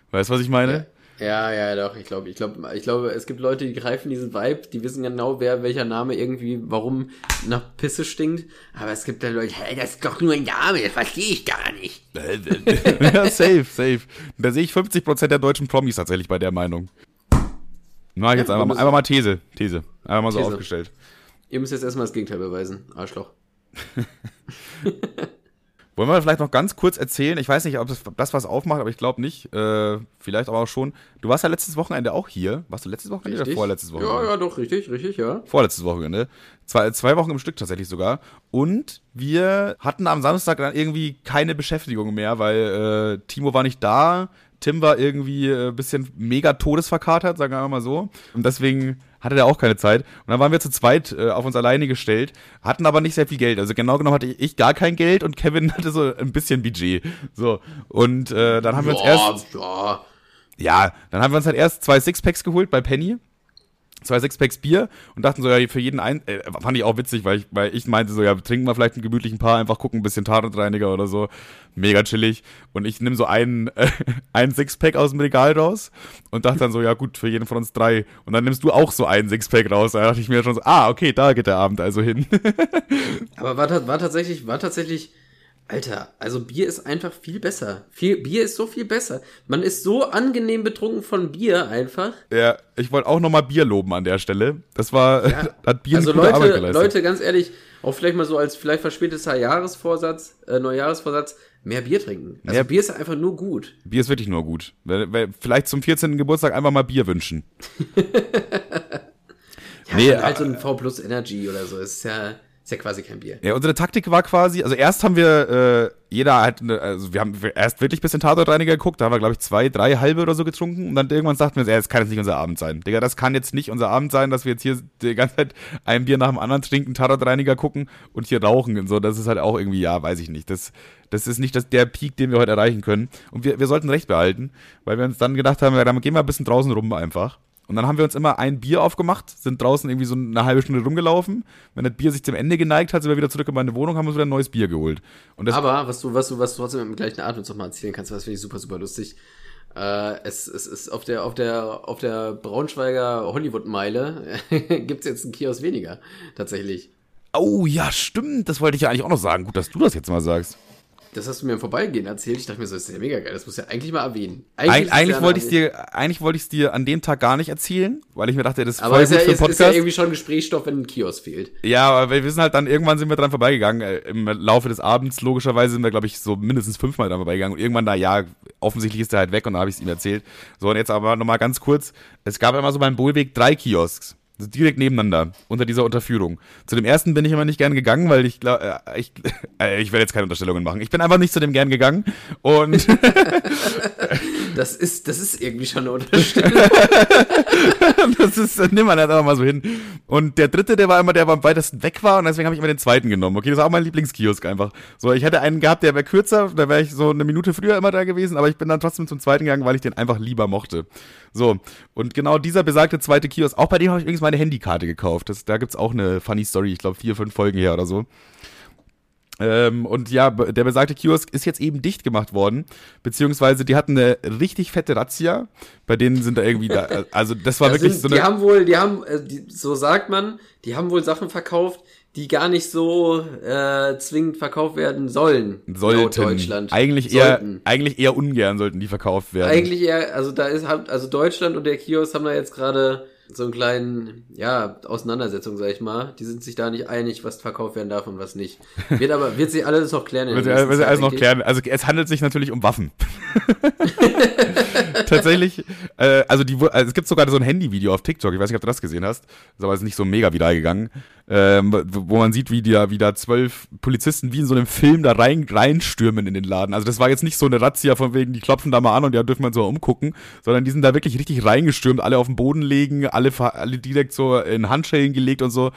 Weißt du, was ich meine? Ja, ja, doch, ich glaube, ich glaube, ich glaube, es gibt Leute, die greifen diesen Vibe, die wissen genau, wer, welcher Name irgendwie, warum nach Pisse stinkt. Aber es gibt ja Leute, hey, das ist doch nur ein Name, das verstehe ich gar nicht. ja, safe, safe. Da sehe ich 50% der deutschen Promis tatsächlich bei der Meinung. Mach ich jetzt Ja, einfach, mal, einfach mal These. These. Einfach mal so These. aufgestellt. Ihr müsst jetzt erstmal das Gegenteil beweisen, Arschloch. Wollen wir vielleicht noch ganz kurz erzählen? Ich weiß nicht, ob das, das was aufmacht, aber ich glaube nicht. Äh, vielleicht aber auch schon. Du warst ja letztes Wochenende auch hier. Warst du letztes Wochenende oder vorletztes Wochenende? Ja, ja, doch, richtig, richtig, ja. Vorletztes Wochenende. Zwei, zwei Wochen im Stück tatsächlich sogar. Und wir hatten am Samstag dann irgendwie keine Beschäftigung mehr, weil äh, Timo war nicht da. Tim war irgendwie ein äh, bisschen mega todesverkatert, sagen wir mal so. Und deswegen hatte der auch keine Zeit. Und dann waren wir zu zweit äh, auf uns alleine gestellt, hatten aber nicht sehr viel Geld. Also genau genommen hatte ich gar kein Geld und Kevin hatte so ein bisschen Budget. So. Und äh, dann haben wir uns erst. Ja. ja, dann haben wir uns halt erst zwei Sixpacks geholt bei Penny zwei Sixpacks Bier und dachten so, ja, für jeden ein, äh, fand ich auch witzig, weil ich, weil ich meinte so, ja, trinken wir vielleicht einen gemütlichen Paar, einfach gucken, ein bisschen Tatortreiniger oder so. Mega chillig. Und ich nehme so einen, äh, einen Sixpack aus dem Regal raus und dachte dann so, ja gut, für jeden von uns drei. Und dann nimmst du auch so einen Sixpack raus. Da dachte ich mir schon so, ah, okay, da geht der Abend also hin. Aber war, war tatsächlich, war tatsächlich Alter, also Bier ist einfach viel besser. Viel, Bier ist so viel besser. Man ist so angenehm betrunken von Bier einfach. Ja, ich wollte auch nochmal Bier loben an der Stelle. Das war, ja. hat Bier also Leute, Arbeit geleistet. Leute, ganz ehrlich, auch vielleicht mal so als vielleicht verspäteter Jahresvorsatz, äh, Neujahresvorsatz, mehr Bier trinken. Also mehr, Bier ist einfach nur gut. Bier ist wirklich nur gut. Vielleicht zum 14. Geburtstag einfach mal Bier wünschen. ja, nee, halt so ein V Plus Energy oder so. Das ist ja ist ja quasi kein Bier. Ja, unsere Taktik war quasi, also erst haben wir, äh, jeder hat, eine, also wir haben erst wirklich ein bisschen Tatortreiniger geguckt, da haben wir, glaube ich, zwei, drei halbe oder so getrunken und dann irgendwann sagten wir, ja, das kann jetzt nicht unser Abend sein. Digga, das kann jetzt nicht unser Abend sein, dass wir jetzt hier die ganze Zeit ein Bier nach dem anderen trinken, Tatortreiniger gucken und hier rauchen und so. Das ist halt auch irgendwie, ja, weiß ich nicht. Das, das ist nicht das, der Peak, den wir heute erreichen können. Und wir, wir sollten Recht behalten, weil wir uns dann gedacht haben, ja, dann gehen wir ein bisschen draußen rum einfach. Und dann haben wir uns immer ein Bier aufgemacht, sind draußen irgendwie so eine halbe Stunde rumgelaufen. Wenn das Bier sich zum Ende geneigt hat, sind wir wieder zurück in meine Wohnung, haben uns wieder ein neues Bier geholt. Aber was du, was du, was du trotzdem im gleichen Atem nochmal erzählen kannst, was finde ich super, super lustig. Äh, es, es ist auf der, auf der, auf der Braunschweiger Hollywood-Meile gibt's jetzt einen Kiosk weniger, tatsächlich. Oh ja, stimmt. Das wollte ich ja eigentlich auch noch sagen. Gut, dass du das jetzt mal sagst. Das hast du mir im Vorbeigehen erzählt. Ich dachte mir so, das ist ja mega geil. Das muss ja eigentlich mal erwähnen. Eigentlich, eigentlich, wollte ich dir, eigentlich wollte ich es dir an dem Tag gar nicht erzählen, weil ich mir dachte, das ist aber voll gut ja, für Podcast. ist ja irgendwie schon Gesprächsstoff, wenn ein Kiosk fehlt. Ja, aber wir wissen halt dann, irgendwann sind wir dran vorbeigegangen. Äh, Im Laufe des Abends, logischerweise, sind wir, glaube ich, so mindestens fünfmal dran vorbeigegangen. Und irgendwann da, ja, offensichtlich ist er halt weg und dann habe ich es ihm erzählt. So, und jetzt aber nochmal ganz kurz. Es gab immer so beim Bullweg drei Kiosks direkt nebeneinander unter dieser Unterführung. Zu dem ersten bin ich immer nicht gern gegangen, weil ich glaube, äh, ich, äh, ich werde jetzt keine Unterstellungen machen. Ich bin einfach nicht zu dem gern gegangen und das ist das ist irgendwie schon eine Unterstellung. das ist nimm man halt einfach mal so hin. Und der dritte, der war immer der, der am weitesten weg war und deswegen habe ich immer den zweiten genommen. Okay, das war auch mein Lieblingskiosk einfach. So, ich hätte einen gehabt, der wäre kürzer, da wäre ich so eine Minute früher immer da gewesen, aber ich bin dann trotzdem zum zweiten gegangen, weil ich den einfach lieber mochte. So, und genau dieser besagte zweite Kiosk, auch bei dem habe ich übrigens meine Handykarte gekauft. Das, da gibt's auch eine funny Story, ich glaube vier, fünf Folgen her oder so. Ähm, und ja, der besagte Kiosk ist jetzt eben dicht gemacht worden, beziehungsweise die hatten eine richtig fette Razzia. Bei denen sind da irgendwie, da, also das war das wirklich sind, so eine. Die haben wohl, die haben, äh, die, so sagt man, die haben wohl Sachen verkauft, die gar nicht so äh, zwingend verkauft werden sollen. Sollten. Deutschland. Eigentlich sollten. eher, eigentlich eher ungern sollten die verkauft werden. Eigentlich eher, also da ist, also Deutschland und der Kiosk haben da jetzt gerade so einen kleinen, ja, Auseinandersetzung, sag ich mal. Die sind sich da nicht einig, was verkauft werden darf und was nicht. Wird aber, wird sie alles noch klären. wird sie, sie alles noch klären. Also es handelt sich natürlich um Waffen. Tatsächlich, äh, also die, also es gibt sogar so ein Handyvideo auf TikTok, ich weiß nicht, ob du das gesehen hast, ist aber nicht so mega viral gegangen, ähm, wo man sieht, wie, die, wie da zwölf Polizisten wie in so einem Film da rein, reinstürmen in den Laden. Also das war jetzt nicht so eine Razzia von wegen, die klopfen da mal an und ja, dürfen wir so umgucken, sondern die sind da wirklich richtig reingestürmt, alle auf den Boden legen, alle, alle direkt so in Handschellen gelegt und so.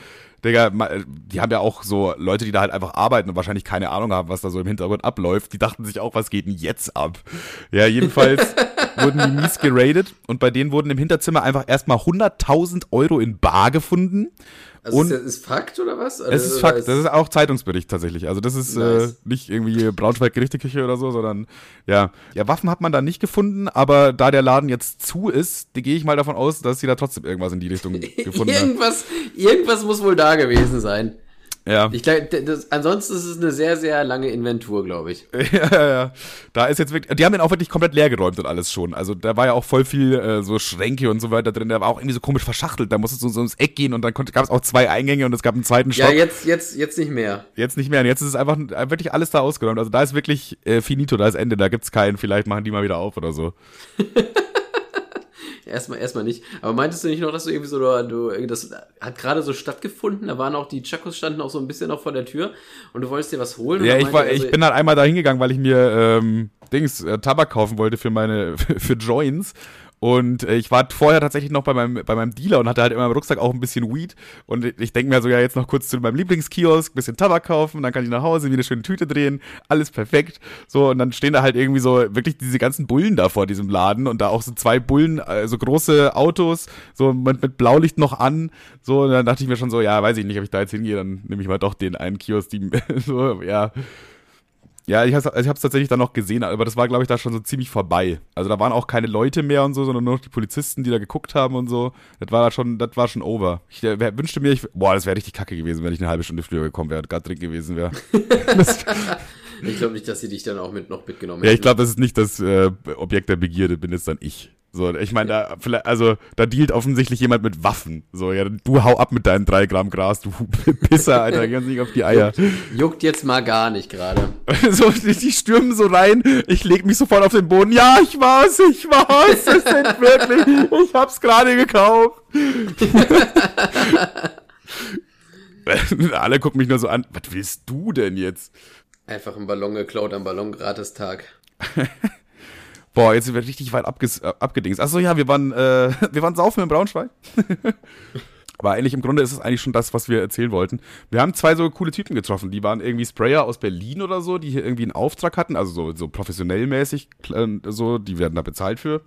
Digga, die haben ja auch so Leute, die da halt einfach arbeiten und wahrscheinlich keine Ahnung haben, was da so im Hintergrund abläuft. Die dachten sich auch, was geht denn jetzt ab? Ja, jedenfalls wurden die mies geradet und bei denen wurden im Hinterzimmer einfach erstmal 100.000 Euro in Bar gefunden. Also und ist das ist Fakt oder was? Oder es ist Fakt, das ist auch Zeitungsbericht tatsächlich. Also das ist äh, nice. äh, nicht irgendwie Braunschweig Gerichteküche oder so, sondern ja. Ja, Waffen hat man da nicht gefunden, aber da der Laden jetzt zu ist, gehe ich mal davon aus, dass sie da trotzdem irgendwas in die Richtung gefunden irgendwas, haben. Irgendwas muss wohl da gewesen sein. Ja. Ich glaube, ansonsten ist es eine sehr, sehr lange Inventur, glaube ich. ja, ja, ja. Da ist jetzt wirklich, die haben den auch wirklich komplett leer geräumt und alles schon. Also da war ja auch voll viel äh, so Schränke und so weiter drin. Der war auch irgendwie so komisch verschachtelt. Da musstest du so ins Eck gehen und dann gab es auch zwei Eingänge und es gab einen zweiten Stock. Ja, jetzt, jetzt, jetzt nicht mehr. Jetzt nicht mehr. Und jetzt ist es einfach wirklich alles da ausgeräumt. Also da ist wirklich äh, finito, da ist Ende. Da gibt's keinen, vielleicht machen die mal wieder auf oder so. erstmal, erstmal nicht. Aber meintest du nicht noch, dass du irgendwie so, du, das hat gerade so stattgefunden, da waren auch die Chakos standen auch so ein bisschen noch vor der Tür und du wolltest dir was holen? Ja, ich war, also, ich bin dann einmal da hingegangen, weil ich mir, ähm, Dings, äh, Tabak kaufen wollte für meine, für Joints und äh, ich war vorher tatsächlich noch bei meinem, bei meinem Dealer und hatte halt in meinem Rucksack auch ein bisschen Weed. Und ich denke mir so, ja, jetzt noch kurz zu meinem Lieblingskiosk, ein bisschen Tabak kaufen, dann kann ich nach Hause, mir eine schöne Tüte drehen, alles perfekt. So, und dann stehen da halt irgendwie so wirklich diese ganzen Bullen da vor diesem Laden und da auch so zwei Bullen, äh, so große Autos, so mit, mit Blaulicht noch an. So, und dann dachte ich mir schon so, ja, weiß ich nicht, ob ich da jetzt hingehe, dann nehme ich mal doch den einen Kiosk, die, so, ja. Ja, ich habe es ich tatsächlich dann noch gesehen, aber das war, glaube ich, da schon so ziemlich vorbei. Also da waren auch keine Leute mehr und so, sondern nur noch die Polizisten, die da geguckt haben und so. Das war da schon, das war schon over. Ich äh, wünschte mir, ich, boah, das wäre richtig kacke gewesen, wenn ich eine halbe Stunde früher gekommen wäre und gerade drin gewesen wäre. ich glaube nicht, dass sie dich dann auch mit noch mitgenommen hätten. Ja, ich glaube, das ist nicht das äh, Objekt der Begierde, bin es dann ich. So, ich meine, da, vielleicht, also, da dealt offensichtlich jemand mit Waffen. So, ja, du hau ab mit deinen drei Gramm Gras, du Pisser, Alter, ganz nicht auf die Eier. Juckt, juckt jetzt mal gar nicht gerade. so, die, die, stürmen so rein, ich leg mich sofort auf den Boden. Ja, ich war's, ich war's, es sind wirklich, ich hab's gerade gekauft. Alle gucken mich nur so an, was willst du denn jetzt? Einfach einen Ballon geklaut am Ballon-Gratistag. Boah, jetzt sind wir richtig weit abges äh, abgedingst. Achso, ja, wir waren, äh, wir waren saufen in Braunschweig. Aber eigentlich im Grunde ist es eigentlich schon das, was wir erzählen wollten. Wir haben zwei so coole Typen getroffen. Die waren irgendwie Sprayer aus Berlin oder so, die hier irgendwie einen Auftrag hatten, also so, so professionell mäßig, äh, so, die werden da bezahlt für.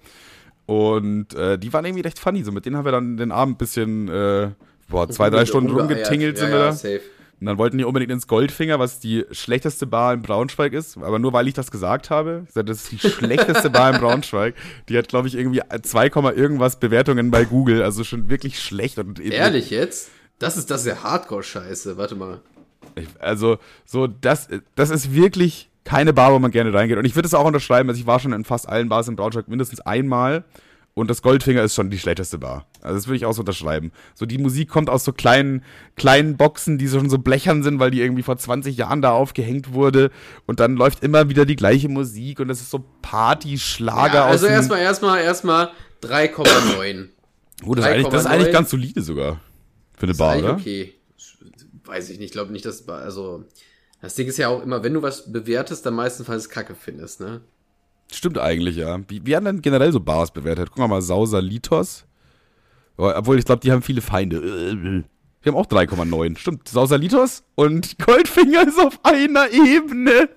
Und äh, die waren irgendwie recht funny. So, mit denen haben wir dann den Abend ein bisschen, äh, boah, zwei, drei Stunden rumgetingelt ja, sind wir da. Safe. Und dann wollten die unbedingt ins Goldfinger, was die schlechteste Bar in Braunschweig ist. Aber nur weil ich das gesagt habe. Ich sage, das ist die schlechteste Bar in Braunschweig. Die hat, glaube ich, irgendwie 2, irgendwas Bewertungen bei Google. Also schon wirklich schlecht. Und Ehrlich jetzt? Das ist das ist ja Hardcore-Scheiße. Warte mal. Also, so, das, das ist wirklich keine Bar, wo man gerne reingeht. Und ich würde es auch unterschreiben. Also, ich war schon in fast allen Bars in Braunschweig mindestens einmal. Und das Goldfinger ist schon die schlechteste Bar. Also das würde ich auch so unterschreiben. So die Musik kommt aus so kleinen, kleinen Boxen, die so schon so blechern sind, weil die irgendwie vor 20 Jahren da aufgehängt wurde. Und dann läuft immer wieder die gleiche Musik und das ist so Party-Schlager ja, Also erstmal, erstmal, erstmal 3,9. Oh, das, ist eigentlich, das ist eigentlich ganz solide sogar. Für eine das Bar, ist oder? Okay. Weiß ich nicht, glaube nicht, dass, also, das Ding ist ja auch immer, wenn du was bewertest, dann meistenfalls Kacke findest, ne? Stimmt eigentlich, ja. Wie, wie haben denn generell so Bars bewertet? Gucken wir mal, Sausalitos. Obwohl, ich glaube, die haben viele Feinde. Wir haben auch 3,9. Stimmt, Sausalitos und Goldfinger ist auf einer Ebene.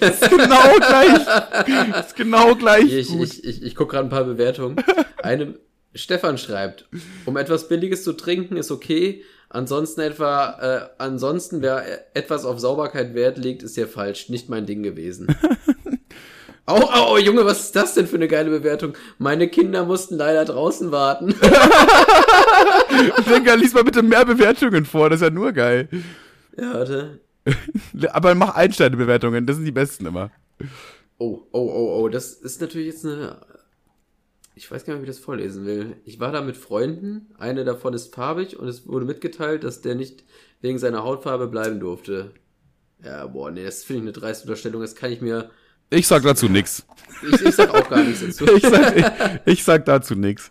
Das ist genau gleich. Das ist genau gleich. Ich, gut. ich, ich, ich gucke gerade ein paar Bewertungen. Eine, Stefan schreibt, um etwas Billiges zu trinken ist okay. Ansonsten etwa, äh, ansonsten wer etwas auf Sauberkeit Wert legt, ist ja falsch. Nicht mein Ding gewesen. Oh, oh, oh, Junge, was ist das denn für eine geile Bewertung? Meine Kinder mussten leider draußen warten. Denker, lies mal bitte mehr Bewertungen vor, das ist ja nur geil. Ja, warte. Aber mach Einsterne-Bewertungen, das sind die besten immer. Oh, oh, oh, oh, das ist natürlich jetzt eine. Ich weiß gar nicht, wie ich das vorlesen will. Ich war da mit Freunden, eine davon ist farbig und es wurde mitgeteilt, dass der nicht wegen seiner Hautfarbe bleiben durfte. Ja, boah, nee, das finde ich eine dreiste Unterstellung, das kann ich mir ich sag dazu nix. Ich, ich sag auch gar nichts dazu. ich, sag, ich, ich sag dazu nix.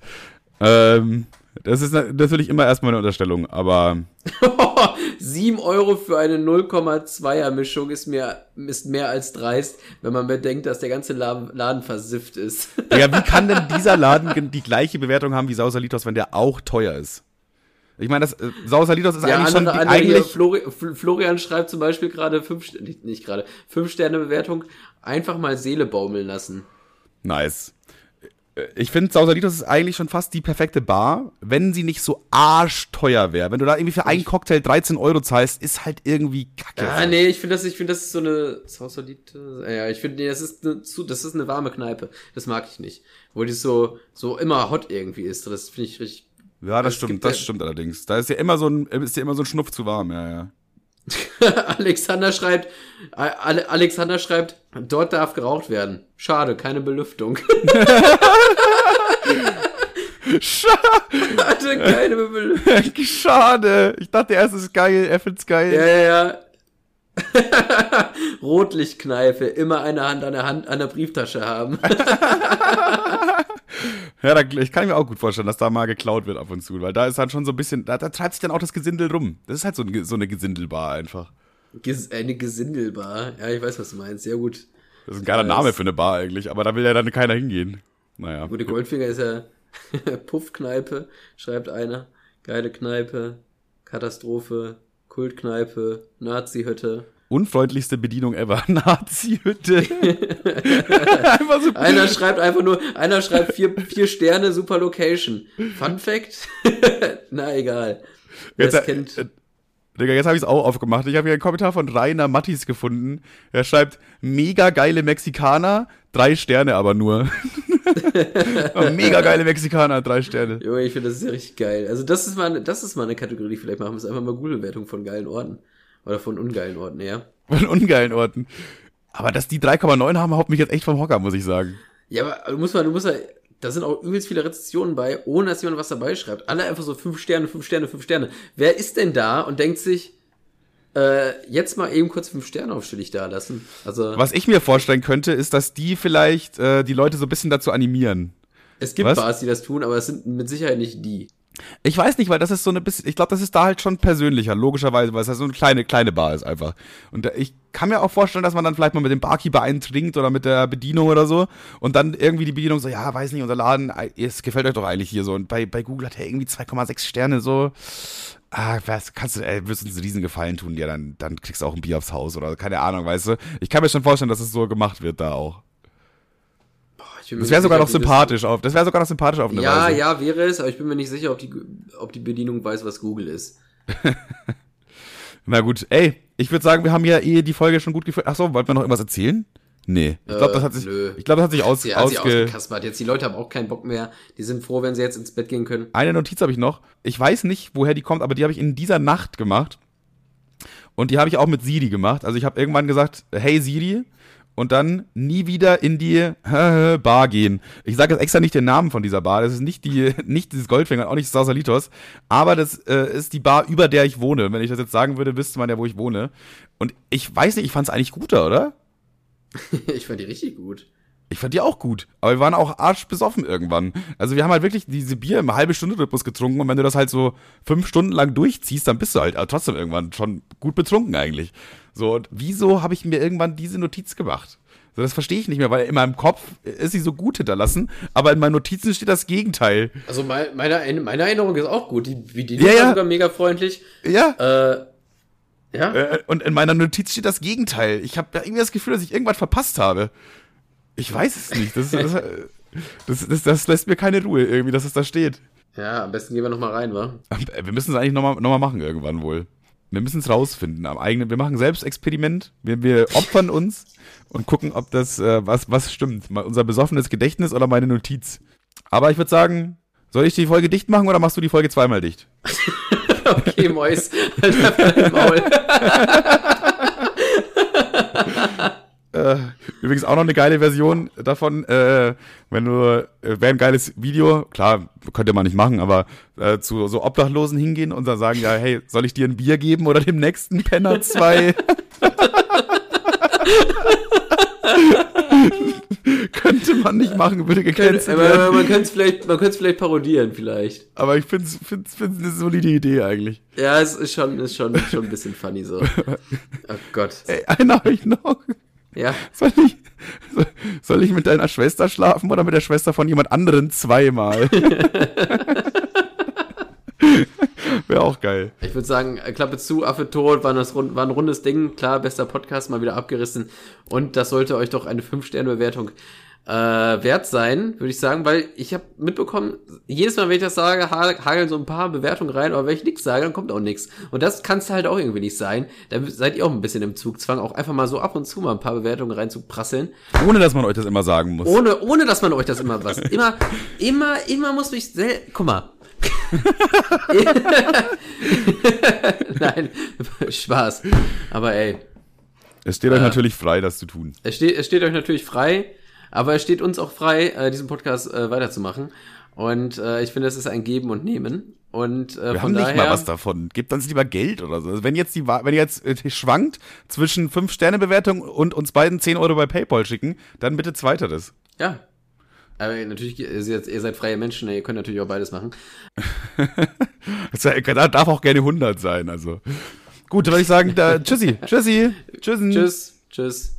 Ähm, das ist natürlich immer erstmal eine Unterstellung, aber. 7 Euro für eine 0,2er Mischung ist mehr, ist mehr als dreist, wenn man bedenkt, dass der ganze Laden versifft ist. ja, wie kann denn dieser Laden die gleiche Bewertung haben wie Sausalitos, wenn der auch teuer ist? Ich meine, das äh, Sausalitos ist ja, eigentlich andere, schon die, eigentlich Flori Florian schreibt zum Beispiel gerade fünf nicht, nicht gerade fünf Sterne Bewertung einfach mal Seele baumeln lassen. Nice. Äh, ich finde, Sausalitos ist eigentlich schon fast die perfekte Bar, wenn sie nicht so arschteuer wäre. Wenn du da irgendwie für einen Cocktail 13 Euro zahlst, ist halt irgendwie kacke. Ah, nee, ich finde das, ich finde, das ist so eine Sausalitos. Ja, ich finde, nee, das ist eine, das ist eine warme Kneipe. Das mag ich nicht. Wo die so, so immer hot irgendwie ist. Das finde ich richtig ja, das stimmt, das stimmt allerdings. Da ist ja immer so ein, ist ja immer so ein Schnupf zu warm, ja, ja. Alexander schreibt, Alexander schreibt, dort darf geraucht werden. Schade, keine Belüftung. Schade. keine Belüftung. Schade. Ich dachte erst, es ist geil, er find's geil. Ja, ja, ja. Rotlichtkneife, immer eine Hand an der Hand an der Brieftasche haben. Ja, da, ich kann mir auch gut vorstellen, dass da mal geklaut wird ab und zu, weil da ist dann schon so ein bisschen, da, da treibt sich dann auch das Gesindel rum. Das ist halt so, ein, so eine Gesindelbar einfach. Ges eine Gesindelbar. Ja, ich weiß, was du meinst. Sehr gut. Das ist ein geiler Name für eine Bar eigentlich, aber da will ja dann keiner hingehen. Naja. Gute Goldfinger ist ja Puffkneipe, schreibt einer. Geile Kneipe, Katastrophe, Kultkneipe, Nazi-Hütte. Unfreundlichste Bedienung ever. Nazi-Hütte. so einer schreibt einfach nur, einer schreibt vier, vier Sterne, super Location. Fun Fact? Na egal. Wer Jetzt, kennt. Digga, jetzt habe ich es auch aufgemacht. Ich habe hier einen Kommentar von Rainer Mattis gefunden. Er schreibt, mega geile Mexikaner, drei Sterne aber nur. mega geile Mexikaner, drei Sterne. Junge, ich finde das ist ja richtig geil. Also das ist mal, das ist mal eine Kategorie, die vielleicht machen wir. Einfach mal Google-Wertung von geilen Orten. Oder von ungeilen Orten, ja. Von ungeilen Orten. Aber dass die 3,9 haben, haut mich jetzt echt vom Hocker, muss ich sagen. Ja, aber du musst mal, du musst ja, da sind auch übelst viele Rezensionen bei, ohne dass jemand was dabei schreibt. Alle einfach so fünf Sterne, fünf Sterne, fünf Sterne. Wer ist denn da und denkt sich, äh, jetzt mal eben kurz fünf Sterne aufstellig da lassen? Also was ich mir vorstellen könnte, ist, dass die vielleicht äh, die Leute so ein bisschen dazu animieren. Es gibt was? Bars, die das tun, aber es sind mit Sicherheit nicht die. Ich weiß nicht, weil das ist so eine bisschen, ich glaube, das ist da halt schon persönlicher, logischerweise, weil es halt so eine kleine, kleine Bar ist einfach. Und ich kann mir auch vorstellen, dass man dann vielleicht mal mit dem Barkeeper eintrinkt oder mit der Bedienung oder so und dann irgendwie die Bedienung so, ja, weiß nicht, unser Laden, es gefällt euch doch eigentlich hier so. Und bei, bei Google hat er irgendwie 2,6 Sterne so. Ah, was kannst du, ey, wirst uns einen riesen Gefallen tun, ja, dann, dann kriegst du auch ein Bier aufs Haus oder keine Ahnung, weißt du. Ich kann mir schon vorstellen, dass es so gemacht wird da auch das wäre sogar noch sympathisch auf. Das wäre sogar noch sympathisch auf eine ja, Weise. Ja, ja, wäre es, aber ich bin mir nicht sicher, ob die, ob die Bedienung weiß, was Google ist. Na gut, ey, ich würde sagen, wir haben ja eh die Folge schon gut geführt. Ach so, wollten wir noch irgendwas erzählen? Nee, ich glaube, das hat sich, äh, ich glaube, das hat sich aus, ja, ausge ausgekaspert. Jetzt die Leute haben auch keinen Bock mehr. Die sind froh, wenn sie jetzt ins Bett gehen können. Eine Notiz habe ich noch. Ich weiß nicht, woher die kommt, aber die habe ich in dieser Nacht gemacht. Und die habe ich auch mit Siri gemacht. Also ich habe irgendwann gesagt, hey Siri, und dann nie wieder in die Bar gehen. Ich sage jetzt extra nicht den Namen von dieser Bar. Das ist nicht die, nicht dieses Goldfinger, auch nicht Sausalitos. Aber das äh, ist die Bar, über der ich wohne. Wenn ich das jetzt sagen würde, wüsste man ja, wo ich wohne. Und ich weiß nicht, ich fand es eigentlich guter, oder? ich fand die richtig gut. Ich fand die auch gut, aber wir waren auch arschbesoffen irgendwann. Also wir haben halt wirklich diese Bier im halbe Stunde Rhythmus getrunken und wenn du das halt so fünf Stunden lang durchziehst, dann bist du halt trotzdem irgendwann schon gut betrunken eigentlich. So, und wieso habe ich mir irgendwann diese Notiz gemacht? So, das verstehe ich nicht mehr, weil in meinem Kopf ist sie so gut hinterlassen, aber in meinen Notizen steht das Gegenteil. Also meine, meine Erinnerung ist auch gut. Die Bedienung ja, ja. war sogar mega freundlich. Ja. Äh, ja. Äh, und in meiner Notiz steht das Gegenteil. Ich habe irgendwie das Gefühl, dass ich irgendwas verpasst habe. Ich weiß es nicht. Das, das, das, das, das lässt mir keine Ruhe irgendwie, dass es da steht. Ja, am besten gehen wir nochmal rein, wa? Wir müssen es eigentlich nochmal noch mal machen irgendwann wohl. Wir müssen es rausfinden am eigenen. Wir machen Selbstexperiment. Wir, wir opfern uns und gucken, ob das äh, was was stimmt. Mal unser besoffenes Gedächtnis oder meine Notiz. Aber ich würde sagen, soll ich die Folge dicht machen oder machst du die Folge zweimal dicht? okay, Mois. Halt Maul. Äh, übrigens auch noch eine geile Version davon, äh, wenn du, äh, wäre ein geiles Video, klar, könnte man nicht machen, aber äh, zu so Obdachlosen hingehen und dann sagen, ja, hey, soll ich dir ein Bier geben oder dem nächsten Penner zwei? könnte man nicht machen, würde gecancelt werden. Man könnte es vielleicht, man könnte es vielleicht parodieren, vielleicht. Aber ich finde es find's, find's eine solide Idee eigentlich. Ja, es ist schon, ist schon, schon ein bisschen funny so. Oh Gott. Ey, einen habe ich noch. Ja. Soll ich, soll ich mit deiner Schwester schlafen oder mit der Schwester von jemand anderen zweimal? Wäre auch geil. Ich würde sagen, Klappe zu, Affe tot, war, das, war ein rundes Ding. Klar, bester Podcast, mal wieder abgerissen. Und das sollte euch doch eine 5-Sterne-Bewertung äh, wert sein, würde ich sagen, weil ich habe mitbekommen, jedes Mal, wenn ich das sage, hageln so ein paar Bewertungen rein, aber wenn ich nichts sage, dann kommt auch nichts. Und das kann es halt auch irgendwie nicht sein. Da seid ihr auch ein bisschen im Zugzwang, auch einfach mal so ab und zu mal ein paar Bewertungen rein zu prasseln. Ohne, dass man euch das immer sagen muss. Ohne, ohne, dass man euch das immer was. Immer, immer, immer muss mich sel Guck mal. Nein, Spaß. Aber ey. Es steht äh, euch natürlich frei, das zu tun. Es steht, es steht euch natürlich frei. Aber es steht uns auch frei, äh, diesen Podcast äh, weiterzumachen. Und äh, ich finde, es ist ein Geben und Nehmen. Und äh, wir haben nicht mal was davon. Gebt uns lieber Geld oder so. Also wenn jetzt die, wenn ihr jetzt äh, schwankt zwischen 5 Sterne Bewertung und uns beiden 10 Euro bei PayPal schicken, dann bitte zweiteres. Ja. Aber natürlich, ihr seid, freie Menschen, ihr könnt natürlich auch beides machen. das darf auch gerne 100 sein, also. Gut, dann würde ich sagen, da, tschüssi, tschüssi, tschüssen. Tschüss, tschüss.